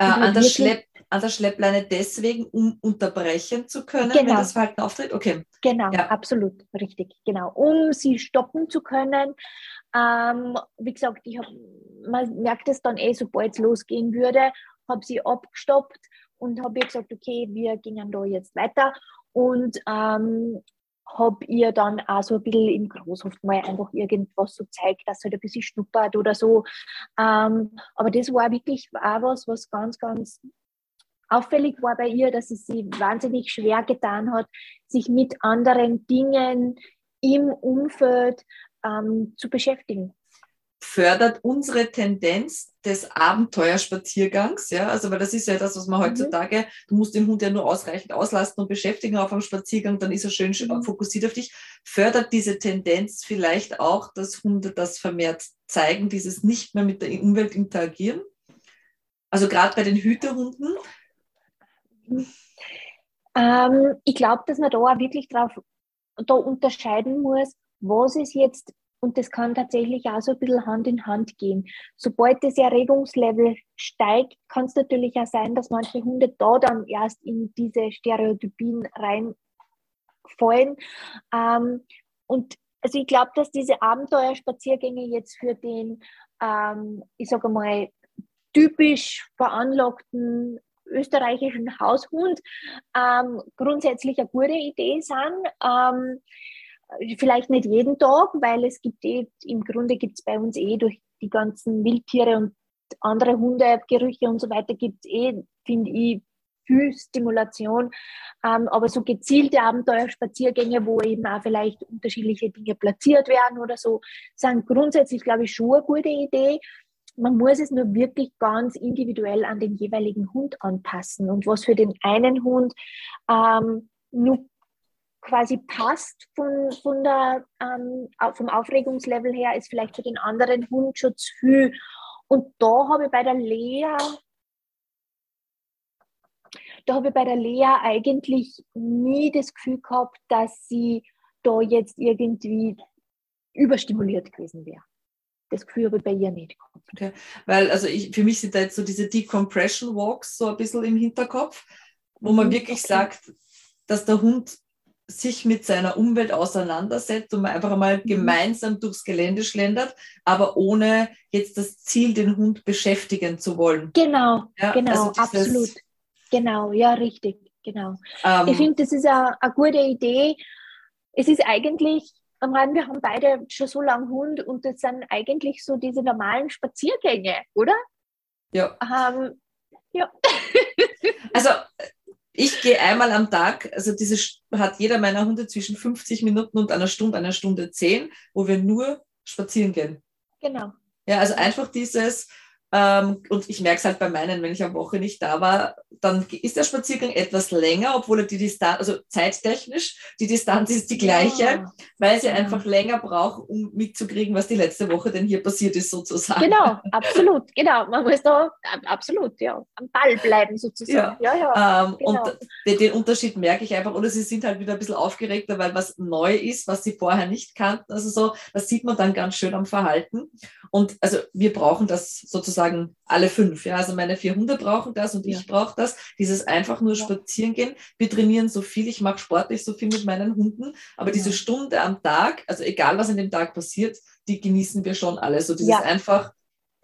Äh, an, der Schlepp, an der Schleppleine deswegen, um unterbrechen zu können, genau. wenn das Verhalten auftritt? Okay. Genau, ja. absolut, richtig, genau. Um sie stoppen zu können. Ähm, wie gesagt, ich hab, man merkt es dann eh, sobald es losgehen würde, habe sie abgestoppt und habe gesagt, okay, wir gingen da jetzt weiter. Und ähm, habe ihr dann auch so ein bisschen im Großhof mal einfach irgendwas so zeigt, dass halt ein bisschen schnuppert oder so. Ähm, aber das war wirklich auch was, was ganz, ganz auffällig war bei ihr, dass es sie wahnsinnig schwer getan hat, sich mit anderen Dingen im Umfeld ähm, zu beschäftigen fördert unsere Tendenz des Abenteuerspaziergangs, ja, also weil das ist ja das, was man mhm. heutzutage, du musst den Hund ja nur ausreichend auslasten und beschäftigen auf einem Spaziergang, dann ist er schön mhm. fokussiert auf dich. Fördert diese Tendenz vielleicht auch, dass Hunde das vermehrt zeigen, dieses nicht mehr mit der Umwelt interagieren? Also gerade bei den Hüterhunden? Ähm, ich glaube, dass man da auch wirklich drauf da unterscheiden muss, was ist jetzt und das kann tatsächlich auch so ein bisschen Hand in Hand gehen. Sobald das Erregungslevel steigt, kann es natürlich auch sein, dass manche Hunde da dann erst in diese Stereotypien reinfallen. Ähm, und also ich glaube, dass diese Abenteuerspaziergänge jetzt für den, ähm, ich sage mal, typisch veranlagten österreichischen Haushund ähm, grundsätzlich eine gute Idee sind. Ähm, vielleicht nicht jeden Tag, weil es gibt eh, im Grunde gibt es bei uns eh durch die ganzen Wildtiere und andere Hundegerüche und so weiter, gibt es eh, finde ich, viel Stimulation. Ähm, aber so gezielte Abenteuerspaziergänge, wo eben auch vielleicht unterschiedliche Dinge platziert werden oder so, sind grundsätzlich, glaube ich, schon eine gute Idee. Man muss es nur wirklich ganz individuell an den jeweiligen Hund anpassen. Und was für den einen Hund ähm, nur quasi passt von, von der, ähm, vom Aufregungslevel her, ist vielleicht für den anderen Hund schon zu viel. Und da habe ich bei der Lea, da habe ich bei der Lea eigentlich nie das Gefühl gehabt, dass sie da jetzt irgendwie überstimuliert gewesen wäre. Das Gefühl habe ich bei ihr nicht gehabt. Okay. Weil, also ich, für mich sind da jetzt so diese Decompression Walks so ein bisschen im Hinterkopf, wo man mhm, wirklich okay. sagt, dass der Hund sich mit seiner Umwelt auseinandersetzt und man einfach mal mhm. gemeinsam durchs Gelände schlendert, aber ohne jetzt das Ziel, den Hund beschäftigen zu wollen. Genau, ja, genau, also absolut. Genau, ja, richtig, genau. Ähm, ich finde, das ist eine, eine gute Idee. Es ist eigentlich, wir haben beide schon so lange Hund und das sind eigentlich so diese normalen Spaziergänge, oder? Ja. Ähm, ja. Also ich gehe einmal am Tag, also diese hat jeder meiner Hunde zwischen 50 Minuten und einer Stunde, einer Stunde zehn, wo wir nur spazieren gehen. Genau. Ja, also einfach dieses, ähm, und ich merke es halt bei meinen, wenn ich am Woche nicht da war, dann ist der Spaziergang etwas länger, obwohl die Distanz, also zeittechnisch, die Distanz ist die gleiche, ja. weil sie ja. einfach länger braucht, um mitzukriegen, was die letzte Woche denn hier passiert ist, sozusagen. Genau, absolut, genau. Man muss da absolut ja, am Ball bleiben, sozusagen. Ja, ja. ja ähm, genau. Und den, den, Unterschied merke ich einfach, oder sie sind halt wieder ein bisschen aufgeregter, weil was neu ist, was sie vorher nicht kannten. Also so, das sieht man dann ganz schön am Verhalten. Und also wir brauchen das sozusagen alle fünf. Ja, also meine vier Hunde brauchen das und ich brauche das. Dieses einfach nur spazieren gehen. Wir trainieren so viel, ich mache sportlich so viel mit meinen Hunden, aber diese Stunde am Tag, also egal was in dem Tag passiert, die genießen wir schon alle. So dieses einfach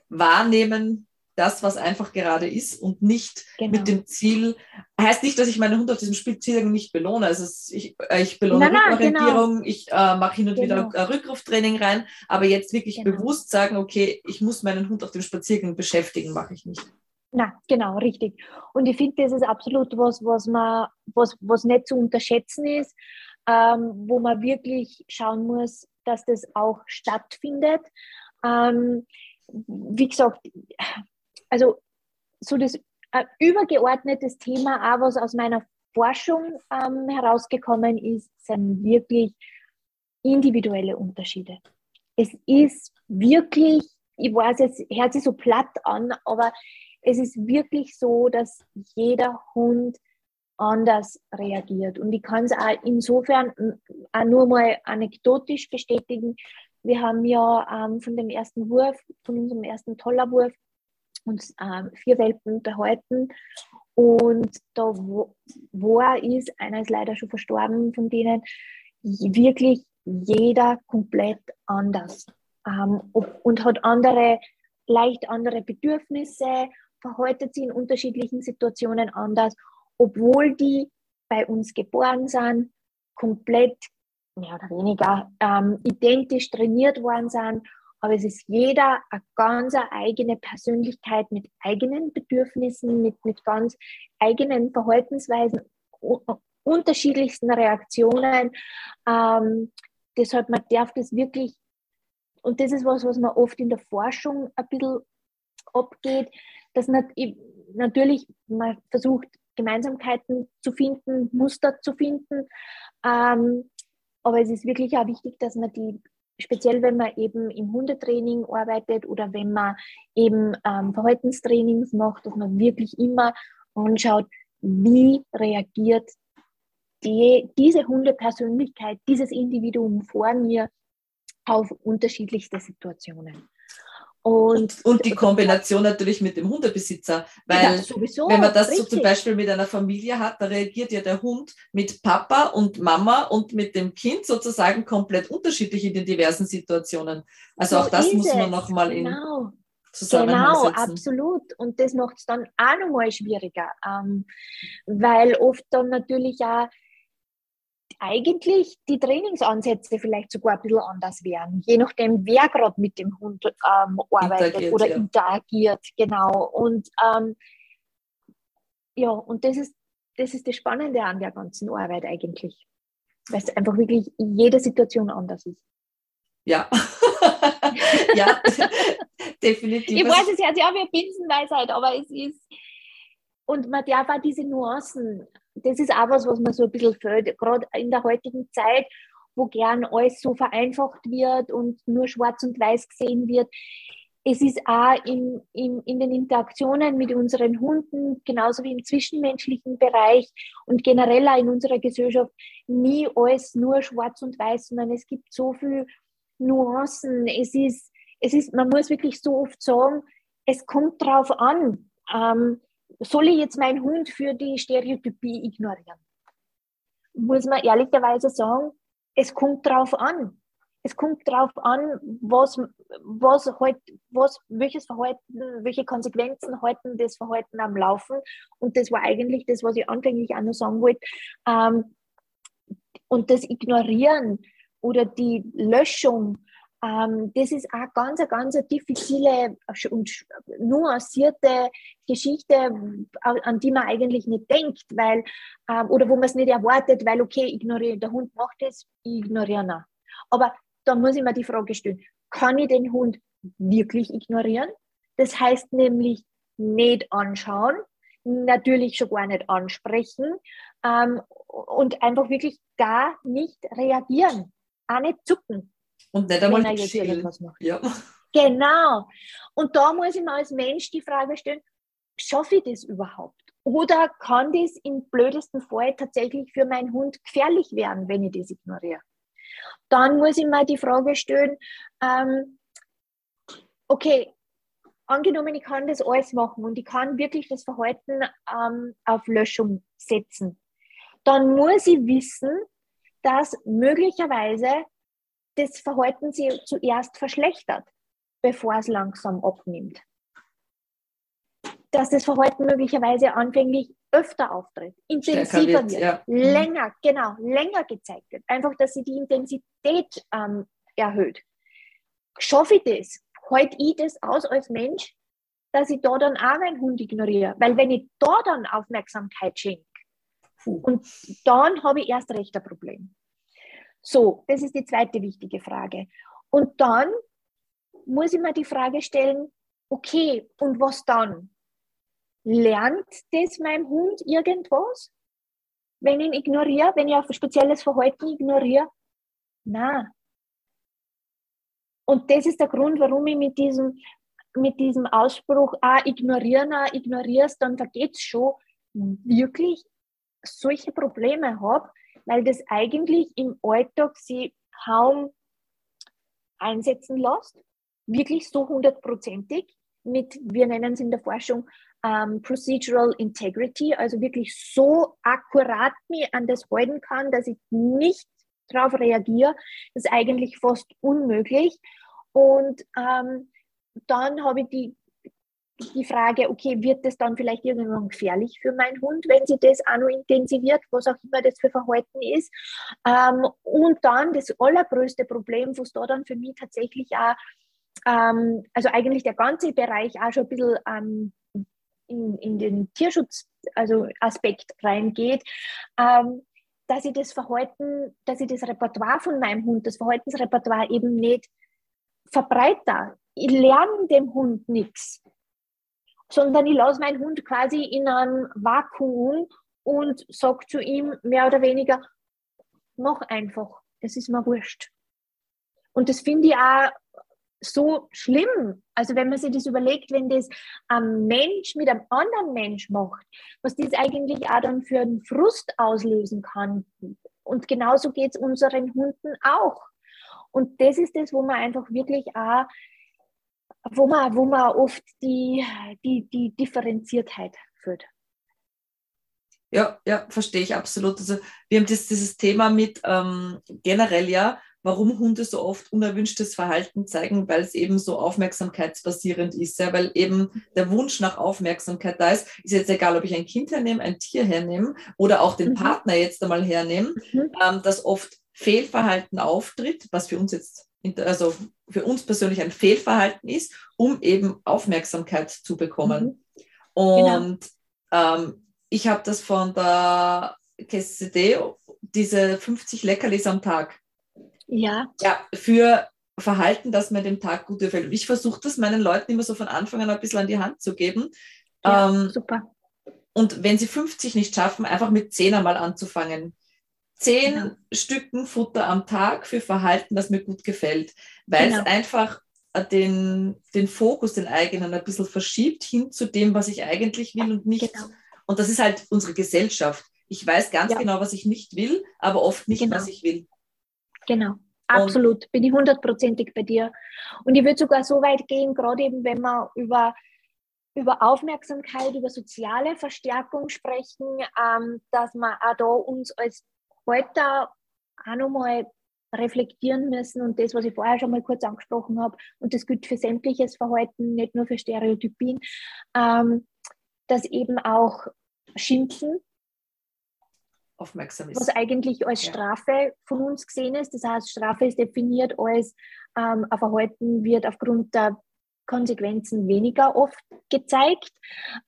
wahrnehmen, das, was einfach gerade ist und nicht genau. mit dem Ziel, heißt nicht, dass ich meine Hunde auf diesem Spielziel nicht belohne. Also ich, äh, ich belohne nein, Rückorientierung, genau. ich äh, mache hin und genau. wieder Rückruftraining rein, aber jetzt wirklich genau. bewusst sagen, okay, ich muss meinen Hund auf dem Spaziergang beschäftigen, mache ich nicht. Na, genau, richtig. Und ich finde, das ist absolut was, was man, was, was nicht zu unterschätzen ist, ähm, wo man wirklich schauen muss, dass das auch stattfindet. Ähm, wie gesagt, also so das ein übergeordnetes Thema, auch was aus meiner Forschung ähm, herausgekommen ist, sind wirklich individuelle Unterschiede. Es ist wirklich, ich weiß, es hört sich so platt an, aber es ist wirklich so, dass jeder Hund anders reagiert. Und ich kann es auch insofern auch nur mal anekdotisch bestätigen. Wir haben ja ähm, von dem ersten Wurf, von unserem ersten Tollerwurf, uns ähm, vier Welpen behalten. Und da, er ist, einer ist leider schon verstorben, von denen wirklich jeder komplett anders ähm, und hat andere, leicht andere Bedürfnisse, verhaltet sich in unterschiedlichen Situationen anders, obwohl die bei uns geboren sind, komplett mehr oder weniger ähm, identisch trainiert worden sind aber es ist jeder eine ganz eigene Persönlichkeit mit eigenen Bedürfnissen, mit, mit ganz eigenen Verhaltensweisen, unterschiedlichsten Reaktionen. Ähm, deshalb, man darf das wirklich, und das ist was, was man oft in der Forschung ein bisschen abgeht, dass natürlich man versucht, Gemeinsamkeiten zu finden, Muster zu finden. Ähm, aber es ist wirklich auch wichtig, dass man die speziell wenn man eben im Hundetraining arbeitet oder wenn man eben ähm, Verhaltenstrainings macht, dass man wirklich immer anschaut, wie reagiert die, diese Hundepersönlichkeit, dieses Individuum vor mir auf unterschiedlichste Situationen. Und, und, die Kombination natürlich mit dem Hundebesitzer, weil sowieso, wenn man das richtig. so zum Beispiel mit einer Familie hat, da reagiert ja der Hund mit Papa und Mama und mit dem Kind sozusagen komplett unterschiedlich in den diversen Situationen. Also so auch das muss man nochmal in genau. Zusammenhang Genau, setzen. absolut. Und das macht es dann auch nochmal schwieriger, ähm, weil oft dann natürlich auch eigentlich die Trainingsansätze vielleicht sogar ein bisschen anders wären, je nachdem, wer gerade mit dem Hund ähm, arbeitet interagiert, oder ja. interagiert, genau. Und ähm, ja, und das ist, das ist das Spannende an der ganzen Arbeit eigentlich, weil es einfach wirklich jede Situation anders ist. Ja, ja, definitiv. Ich weiß, es hört sich auch wie Binsenweisheit, aber es ist, und man darf auch diese Nuancen das ist auch was, was man so ein bisschen fällt, gerade in der heutigen Zeit, wo gern alles so vereinfacht wird und nur schwarz und weiß gesehen wird. Es ist auch in, in, in den Interaktionen mit unseren Hunden, genauso wie im zwischenmenschlichen Bereich und generell auch in unserer Gesellschaft, nie alles nur schwarz und weiß, sondern es gibt so viele Nuancen. Es ist, es ist, man muss wirklich so oft sagen, es kommt drauf an. Ähm, soll ich jetzt meinen Hund für die Stereotypie ignorieren? Muss man ehrlicherweise sagen, es kommt drauf an. Es kommt darauf an, was, was halt, was, welches Verhalten, welche Konsequenzen halten das Verhalten am Laufen. Und das war eigentlich das, was ich anfänglich auch noch sagen wollte. Ähm, und das Ignorieren oder die Löschung ähm, das ist auch ganz, ganz eine diffizile und nuancierte Geschichte, an die man eigentlich nicht denkt, weil, ähm, oder wo man es nicht erwartet, weil, okay, ignoriere, der Hund macht das, ich ignoriere ihn. Aber da muss ich mir die Frage stellen, kann ich den Hund wirklich ignorieren? Das heißt nämlich nicht anschauen, natürlich schon gar nicht ansprechen ähm, und einfach wirklich gar nicht reagieren, auch nicht zucken. Und nicht einmal wenn er jetzt. Ja. Genau. Und da muss ich mir als Mensch die Frage stellen, schaffe ich das überhaupt? Oder kann das im blödesten Fall tatsächlich für meinen Hund gefährlich werden, wenn ich das ignoriere? Dann muss ich mir die Frage stellen, ähm, okay, angenommen, ich kann das alles machen und ich kann wirklich das Verhalten ähm, auf Löschung setzen, dann muss ich wissen, dass möglicherweise das Verhalten sich zuerst verschlechtert, bevor es langsam abnimmt. Dass das Verhalten möglicherweise anfänglich öfter auftritt, intensiver wird, wird ja. Länger, genau, länger gezeigt wird. Einfach, dass sie die Intensität ähm, erhöht. Schaffe ich das? Halte ich das aus als Mensch, dass ich da dann auch meinen Hund ignoriere? Weil wenn ich da dann Aufmerksamkeit schenke, und dann habe ich erst recht ein Problem. So, das ist die zweite wichtige Frage. Und dann muss ich mir die Frage stellen, okay, und was dann? Lernt das meinem Hund irgendwas? Wenn ich ihn ignoriere, wenn ich auf ein spezielles Verhalten ignoriere? Na. Und das ist der Grund, warum ich mit diesem, mit diesem Ausspruch, ah, ignorieren, ah, ignorierst, dann vergeht es schon, wirklich solche Probleme habe, weil das eigentlich im Alltag sie kaum einsetzen lässt, wirklich so hundertprozentig mit, wir nennen es in der Forschung ähm, Procedural Integrity, also wirklich so akkurat mir an das halten kann, dass ich nicht darauf reagiere, ist eigentlich fast unmöglich. Und ähm, dann habe ich die die Frage, okay, wird das dann vielleicht irgendwann gefährlich für meinen Hund, wenn sie das auch noch intensiviert, was auch immer das für Verhalten ist. Ähm, und dann das allergrößte Problem, was da dann für mich tatsächlich auch, ähm, also eigentlich der ganze Bereich auch schon ein bisschen ähm, in, in den Tierschutz, also Aspekt reingeht, ähm, dass ich das Verhalten, dass ich das Repertoire von meinem Hund, das Verhaltensrepertoire eben nicht verbreite. Ich lerne dem Hund nichts sondern ich lasse meinen Hund quasi in einem Vakuum und sage zu ihm mehr oder weniger, mach einfach, es ist mir wurscht. Und das finde ich auch so schlimm. Also wenn man sich das überlegt, wenn das ein Mensch mit einem anderen Mensch macht, was das eigentlich auch dann für einen Frust auslösen kann. Und genauso geht es unseren Hunden auch. Und das ist das, wo man einfach wirklich auch wo man, wo man oft die, die, die Differenziertheit führt. Ja, ja, verstehe ich absolut. Also wir haben das, dieses Thema mit ähm, generell ja, warum Hunde so oft unerwünschtes Verhalten zeigen, weil es eben so aufmerksamkeitsbasierend ist, ja, weil eben der Wunsch nach Aufmerksamkeit da ist. Ist jetzt egal, ob ich ein Kind hernehme, ein Tier hernehme oder auch den mhm. Partner jetzt einmal hernehme, mhm. ähm, dass oft Fehlverhalten auftritt, was für uns jetzt also für uns persönlich ein Fehlverhalten ist, um eben Aufmerksamkeit zu bekommen. Mhm. Und genau. ähm, ich habe das von der KCD, diese 50 Leckerlis am Tag. Ja. Ja, für Verhalten, das mir dem Tag gut gefällt. Und ich versuche das meinen Leuten immer so von Anfang an ein bisschen an die Hand zu geben. Ja, ähm, super. Und wenn sie 50 nicht schaffen, einfach mit 10 einmal anzufangen zehn genau. Stücken Futter am Tag für Verhalten, das mir gut gefällt, weil genau. es einfach den, den Fokus, den eigenen, ein bisschen verschiebt hin zu dem, was ich eigentlich will und nicht. Genau. Und das ist halt unsere Gesellschaft. Ich weiß ganz ja. genau, was ich nicht will, aber oft nicht, genau. was ich will. Genau. Absolut, und bin ich hundertprozentig bei dir. Und ich würde sogar so weit gehen, gerade eben, wenn man über, über Aufmerksamkeit, über soziale Verstärkung sprechen, ähm, dass man auch da uns als heute auch nochmal reflektieren müssen und das, was ich vorher schon mal kurz angesprochen habe, und das gilt für sämtliches Verhalten, nicht nur für Stereotypien, ähm, dass eben auch Schimpfen aufmerksam ist. Was eigentlich als Strafe von uns gesehen ist. Das heißt, Strafe ist definiert als ähm, ein Verhalten wird aufgrund der Konsequenzen weniger oft gezeigt.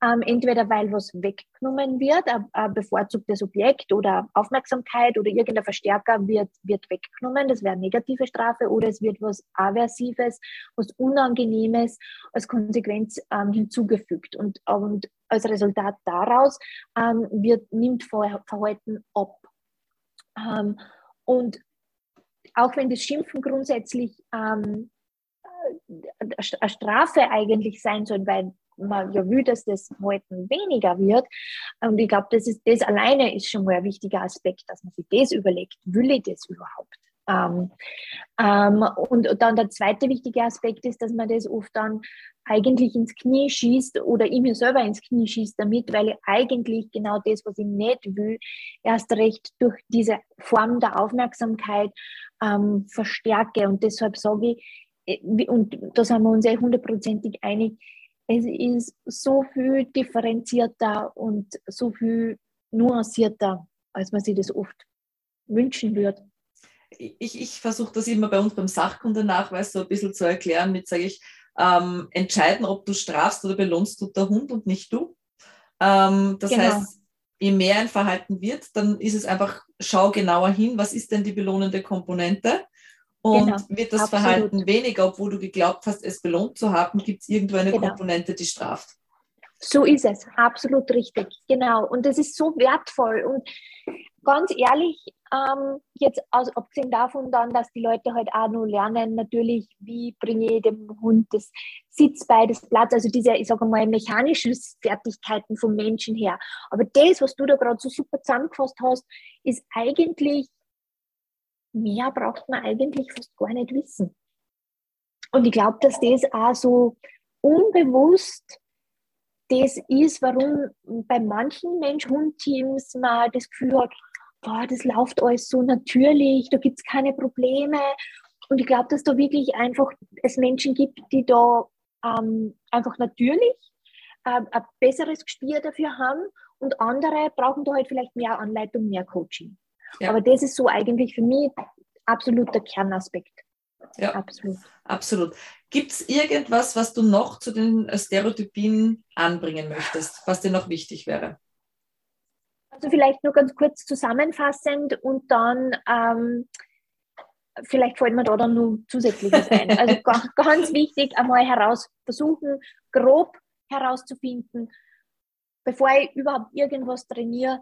Ähm, entweder weil was weggenommen wird, ein, ein, bevorzugtes Objekt oder Aufmerksamkeit oder irgendein Verstärker wird, wird weggenommen, das wäre eine negative Strafe, oder es wird was Aversives, was Unangenehmes als Konsequenz ähm, hinzugefügt. Und, und als Resultat daraus ähm, wird, nimmt Verhalten ab. Ähm, und auch wenn das Schimpfen grundsätzlich ähm, Strafe eigentlich sein soll, weil man ja will, dass das Halten weniger wird. Und ich glaube, das, ist, das alleine ist schon mal ein wichtiger Aspekt, dass man sich das überlegt, will ich das überhaupt? Ähm, ähm, und dann der zweite wichtige Aspekt ist, dass man das oft dann eigentlich ins Knie schießt oder ich mir selber ins Knie schießt damit, weil ich eigentlich genau das, was ich nicht will, erst recht durch diese Form der Aufmerksamkeit ähm, verstärke. Und deshalb sage ich, und da sind wir uns eh hundertprozentig einig, es ist so viel differenzierter und so viel nuancierter, als man sich das oft wünschen würde. Ich, ich versuche das immer bei uns beim Sachkundenachweis so ein bisschen zu erklären mit, sage ich, ähm, entscheiden, ob du strafst oder belohnst, tut der Hund und nicht du. Ähm, das genau. heißt, je mehr ein Verhalten wird, dann ist es einfach, schau genauer hin, was ist denn die belohnende Komponente und genau, wird das absolut. Verhalten weniger, obwohl du geglaubt hast, es belohnt zu haben, gibt es irgendwo eine genau. Komponente, die straft. So ist es, absolut richtig, genau. Und das ist so wertvoll. Und ganz ehrlich, ähm, jetzt also abgesehen davon dann, dass die Leute halt auch nur lernen, natürlich, wie bringe ich dem Hund das Sitz bei, das Platz, also diese, ich sage mal, mechanischen Fertigkeiten vom Menschen her. Aber das, was du da gerade so super zusammengefasst hast, ist eigentlich mehr braucht man eigentlich fast gar nicht wissen. Und ich glaube, dass das auch so unbewusst das ist, warum bei manchen Mensch-Hund-Teams man das Gefühl hat, boah, das läuft alles so natürlich, da gibt es keine Probleme. Und ich glaube, dass da wirklich einfach es Menschen gibt, die da ähm, einfach natürlich äh, ein besseres Gespür dafür haben und andere brauchen da halt vielleicht mehr Anleitung, mehr Coaching. Ja. Aber das ist so eigentlich für mich absoluter Kernaspekt. Ja, absolut. absolut. Gibt es irgendwas, was du noch zu den Stereotypien anbringen möchtest, was dir noch wichtig wäre? Also vielleicht nur ganz kurz zusammenfassend und dann ähm, vielleicht fällt mir da dann nur Zusätzliches ein. Also ganz wichtig, einmal heraus versuchen, grob herauszufinden, bevor ich überhaupt irgendwas trainiere,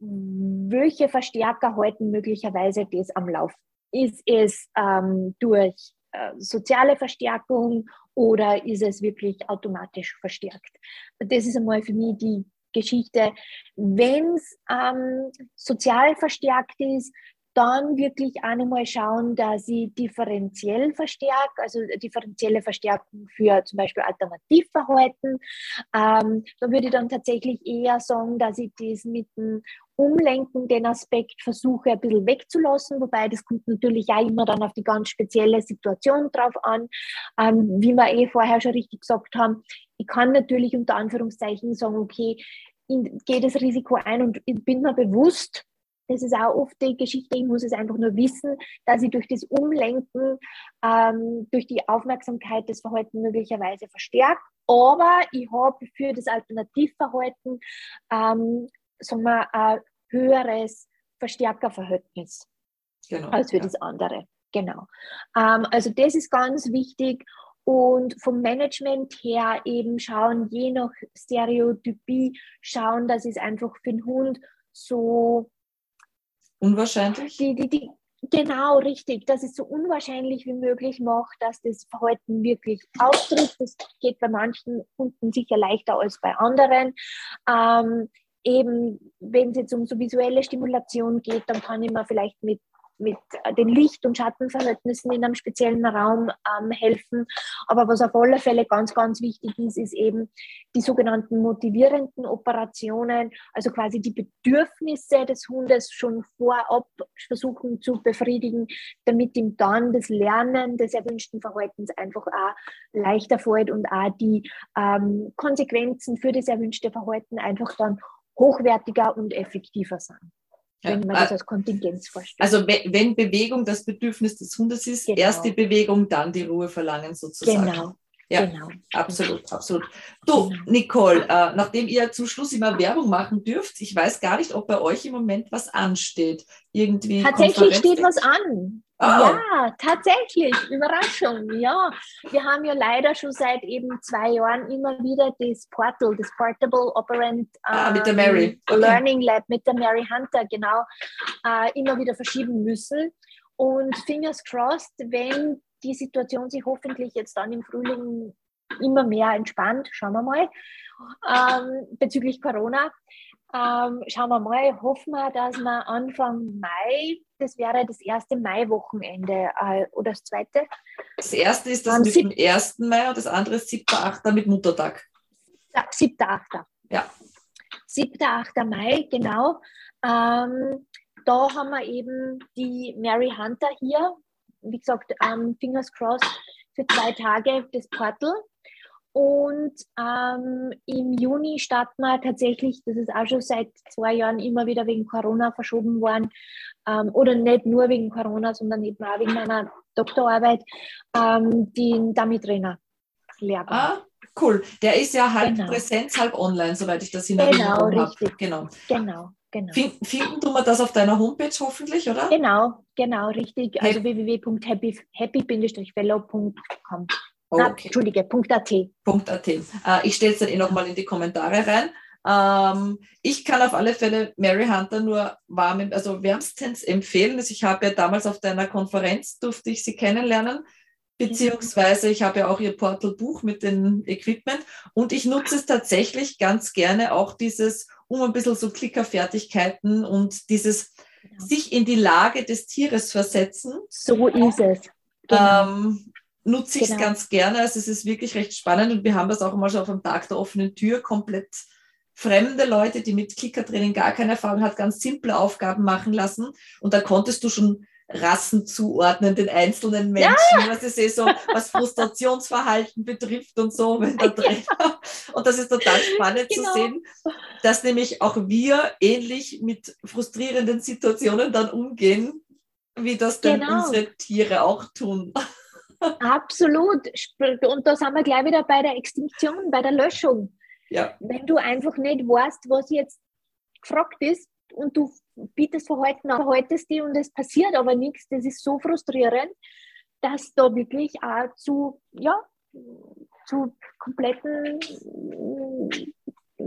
welche Verstärker halten möglicherweise das am Lauf? Ist es ähm, durch äh, soziale Verstärkung oder ist es wirklich automatisch verstärkt? Das ist einmal für mich die Geschichte. Wenn es ähm, sozial verstärkt ist, dann wirklich nochmal schauen, dass ich differenziell verstärke, also differenzielle Verstärkung für zum Beispiel Alternativverhalten. Ähm, da würde ich dann tatsächlich eher sagen, dass ich das mit dem Umlenken, den Aspekt versuche ein bisschen wegzulassen, wobei das kommt natürlich auch immer dann auf die ganz spezielle Situation drauf an. Ähm, wie wir eh vorher schon richtig gesagt haben, ich kann natürlich unter Anführungszeichen sagen, okay, ich gehe das Risiko ein und ich bin mir bewusst, das ist auch oft die Geschichte, ich muss es einfach nur wissen, dass ich durch das Umlenken, ähm, durch die Aufmerksamkeit das Verhalten möglicherweise verstärkt. Aber ich habe für das Alternativverhalten, ähm, sagen wir, ein höheres Verstärkerverhältnis genau, als für ja. das andere. Genau. Ähm, also das ist ganz wichtig. Und vom Management her eben schauen, je nach Stereotypie, schauen, dass es einfach für den Hund so Unwahrscheinlich? Die, die, die, genau, richtig. Dass es so unwahrscheinlich wie möglich macht, dass das Verhalten wirklich auftritt. Das geht bei manchen Hunden sicher leichter als bei anderen. Ähm, eben, wenn es jetzt um so visuelle Stimulation geht, dann kann ich mir vielleicht mit mit den Licht- und Schattenverhältnissen in einem speziellen Raum ähm, helfen. Aber was auf alle Fälle ganz, ganz wichtig ist, ist eben die sogenannten motivierenden Operationen, also quasi die Bedürfnisse des Hundes schon vorab versuchen zu befriedigen, damit ihm dann das Lernen des erwünschten Verhaltens einfach auch leichter fällt und auch die ähm, Konsequenzen für das erwünschte Verhalten einfach dann hochwertiger und effektiver. Ja, wenn man äh, das als Kontingenz vorstellt. Also we- wenn Bewegung das Bedürfnis des Hundes ist, Genau. erst die Bewegung, dann die Ruhe verlangen sozusagen. genau, Ja. genau. Absolut, absolut. Du, Genau. Nicole, äh, nachdem ihr zum Schluss immer Werbung machen dürft, ich weiß gar nicht, ob bei euch im Moment was ansteht. Irgendwie Tatsächlich Konferenz- steht was an. Oh. Ja, tatsächlich. Überraschung. Ja, wir haben ja leider schon seit eben zwei Jahren immer wieder das Portal, das Portable Operant Ah, mit der ähm, Mary. Okay. Learning Lab mit der Mary Hunter, genau, äh, immer wieder verschieben müssen. Und fingers crossed, wenn die Situation sich hoffentlich jetzt dann im Frühling immer mehr entspannt, schauen wir mal, ähm, bezüglich Corona, ähm, schauen wir mal, hoffen wir, dass wir Anfang Mai, das wäre das erste Mai-Wochenende äh, oder das zweite, Das erste ist das Am mit dem 1. Mai und das andere ist 7. 8. mit Muttertag. Ja, 7. 8. Ja. 7. 8. Mai, genau. Ähm, da haben wir eben die Mary Hunter hier. Wie gesagt, ähm, fingers crossed für zwei Tage das Portal. Und ähm, im Juni starten wir tatsächlich, das ist auch schon seit zwei Jahren immer wieder wegen Corona verschoben worden, ähm, oder nicht nur wegen Corona, sondern eben auch wegen meiner Doktorarbeit, ähm, den Dummy-Trainer Lehrgang. Ah, cool. Der ist ja halb Genau. Präsenz, halb online, soweit ich das in Genau, Erinnerung habe. richtig. Genau. Genau, genau. Finden, finden tun wir das auf deiner Homepage hoffentlich, oder? Genau, genau, richtig. Also Happy- www.happy-fellow.com. Na, Okay. Entschuldige, .at. .at. Äh, ich stelle es dann eh nochmal in die Kommentare rein. Ähm, ich kann auf alle Fälle Mary Hunter nur warm, also wärmstens empfehlen. Also ich habe ja damals auf deiner Konferenz, durfte ich sie kennenlernen, beziehungsweise ich habe ja auch ihr Portal-Buch mit dem Equipment und ich nutze es tatsächlich ganz gerne auch dieses, um ein bisschen so Klickerfertigkeiten und dieses Genau. sich in die Lage des Tieres versetzen, So ist es. Genau. ähm, nutze ich es Genau. ganz gerne. Also es ist wirklich recht spannend und wir haben das auch mal schon auf dem Tag der offenen Tür komplett fremde Leute, die mit Klickertraining gar keine Erfahrung hat, ganz simple Aufgaben machen lassen. Und da konntest du schon Rassen zuordnen, den einzelnen Menschen, was ist eh so, was Frustrationsverhalten betrifft und so, wenn der Trainer. Und das ist total spannend Genau. zu sehen, dass nämlich auch wir ähnlich mit frustrierenden Situationen dann umgehen, wie das denn Genau. unsere Tiere auch tun. Absolut. Und da sind wir gleich wieder bei der Extinktion, bei der Löschung. Ja, Wenn du einfach nicht weißt, was jetzt gefragt ist und du bietest Verhalten an, verhaltest dich und es passiert aber nichts, das ist so frustrierend, dass da wirklich auch zu, ja, zu kompletten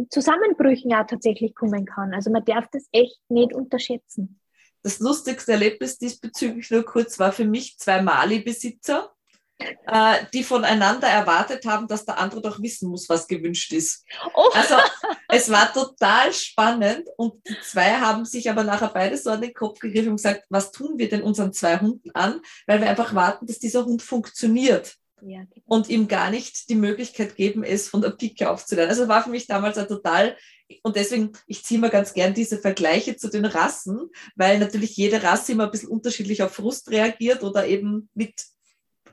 Zusammenbrüchen auch tatsächlich kommen kann. Also man darf das echt nicht unterschätzen. das lustigste Erlebnis diesbezüglich nur kurz war für mich zwei Mali-Besitzer, äh, die voneinander erwartet haben, dass der andere doch wissen muss, was gewünscht ist. Oh, Also es war total spannend und die zwei haben sich aber nachher beide so an den Kopf gegriffen und gesagt, was tun wir denn unseren zwei Hunden an, weil wir einfach warten, dass dieser Hund funktioniert ja, genau. und ihm gar nicht die Möglichkeit geben, es von der Pike aufzulernen. Also war für mich damals ein total, und deswegen, ich ziehe mir ganz gern diese Vergleiche zu den Rassen, weil natürlich jede Rasse immer ein bisschen unterschiedlich auf Frust reagiert oder eben mit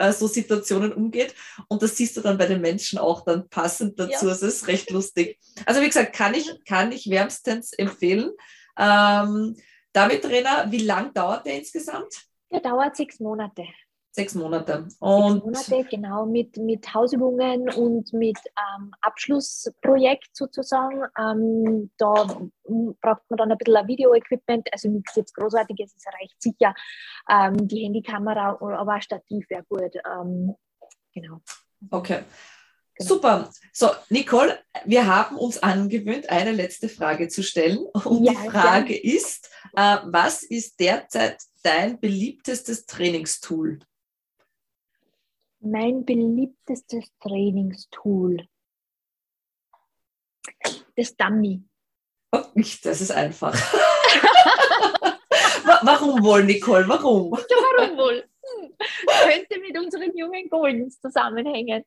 äh, so Situationen umgeht. Und das siehst du dann bei den Menschen auch dann passend dazu. Ja. Es ist recht lustig. Also wie gesagt, kann ich, kann ich wärmstens empfehlen. Ähm, David Trainer, wie lang dauert der insgesamt? Der dauert sechs Monate. Sechs Monate. Sechs Und Monate, genau, mit, mit Hausübungen und mit ähm, Abschlussprojekt sozusagen. Ähm, da braucht man dann ein bisschen ein Video-Equipment, also nichts jetzt Großartiges, es reicht sicher. Ähm, die Handykamera, aber ein Stativ wäre gut. Ähm, genau. Okay. Genau. Super. So, Nicole, wir haben uns angewöhnt, eine letzte Frage zu stellen. Und Ja, die Frage ist, äh, was ist derzeit dein beliebtestes Trainingstool? Mein beliebtestes Trainingstool. Das Dummy. Oh, das ist einfach. Wa- Warum wohl, Nicole? Warum? Ja, warum wohl? Hm, Könnte mit unseren jungen Goldens zusammenhängen.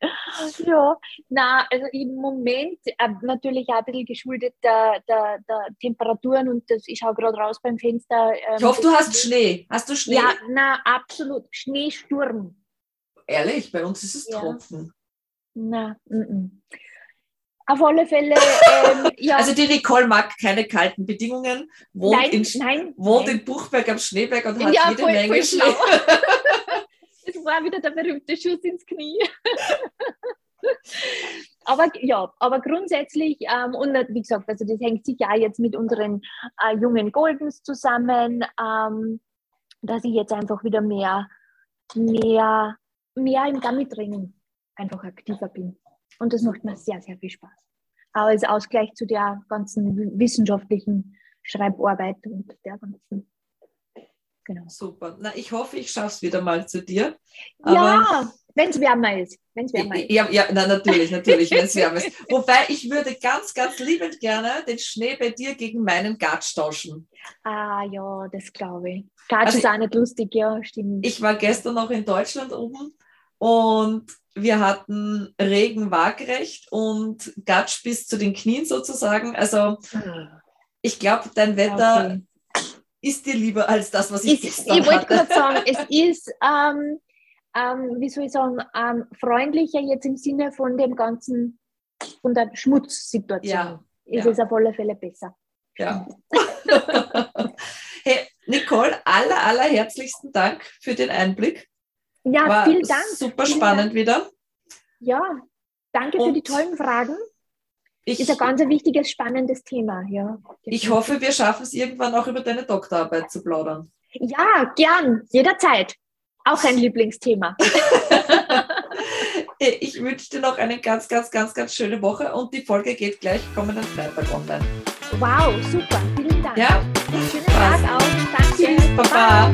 Ja, na, also im Moment äh, natürlich auch ein bisschen geschuldet der, der, der Temperaturen und das, ich schaue gerade raus beim Fenster. ähm, Ich hoffe, du hast Schnee. Hast du Schnee? Ja, na, absolut. Schneesturm. Ehrlich, bei uns ist es Ja. Tropfen. Na, mm, mm. Auf alle Fälle. Ähm, ja. Also die Nicole mag keine kalten Bedingungen, wohnt, nein, in, nein, wohnt nein. in Buchberg am Schneeberg und hat ja, jede voll, Menge voll Schnee. Das war wieder der berühmte Schuss ins Knie. aber ja, aber grundsätzlich, ähm, und wie gesagt, also das hängt sicher auch jetzt mit unseren äh, jungen Goldens zusammen, ähm, dass ich jetzt einfach wieder mehr, mehr, mehr im Dummy-Training einfach aktiver bin. Und das macht mir sehr, sehr viel Spaß. Aber als Ausgleich zu der ganzen wissenschaftlichen Schreibarbeit und der ganzen. Genau. Super. Na, ich hoffe, ich schaffe es wieder mal zu dir. ja, wenn es wärmer ist. Wenn's wärmer ist. Ja, ja na, natürlich, natürlich, wenn es wärmer ist. Wobei ich würde ganz, ganz liebend gerne den Schnee bei dir gegen meinen Gatsch tauschen. Ah ja, das glaube ich. Gatsch Also ist auch nicht lustig, ja, stimmt. Ich war gestern noch in Deutschland oben und wir hatten Regen waagrecht und Gatsch bis zu den Knien sozusagen. Also ich glaube, dein Wetter Okay. ist dir lieber als das, was ich Ist, gestern ich wollte gerade sagen, es ist, ähm, ähm, wie soll ich sagen, ähm, freundlicher jetzt im Sinne von dem ganzen, von der Schmutzsituation. Ja, Ist ja. es auf alle Fälle besser. Ja. hey, Nicole, aller, aller herzlichsten Dank für den Einblick. Ja, War vielen Dank. super Vielen spannend Dank. wieder. Ja, danke für Und die tollen Fragen. Ich, Ist ein ganz ein wichtiges, spannendes Thema. Ja. ich hoffe, wir schaffen es irgendwann auch über deine Doktorarbeit zu plaudern. Ja, gern, jederzeit. Auch ein Lieblingsthema. Ich wünsche dir noch eine ganz, ganz, ganz, ganz schöne Woche und die Folge geht gleich kommenden Freitag online. Wow, super. Vielen Dank. Ja, Schönen Tag auch. Danke. Tschüss, Baba.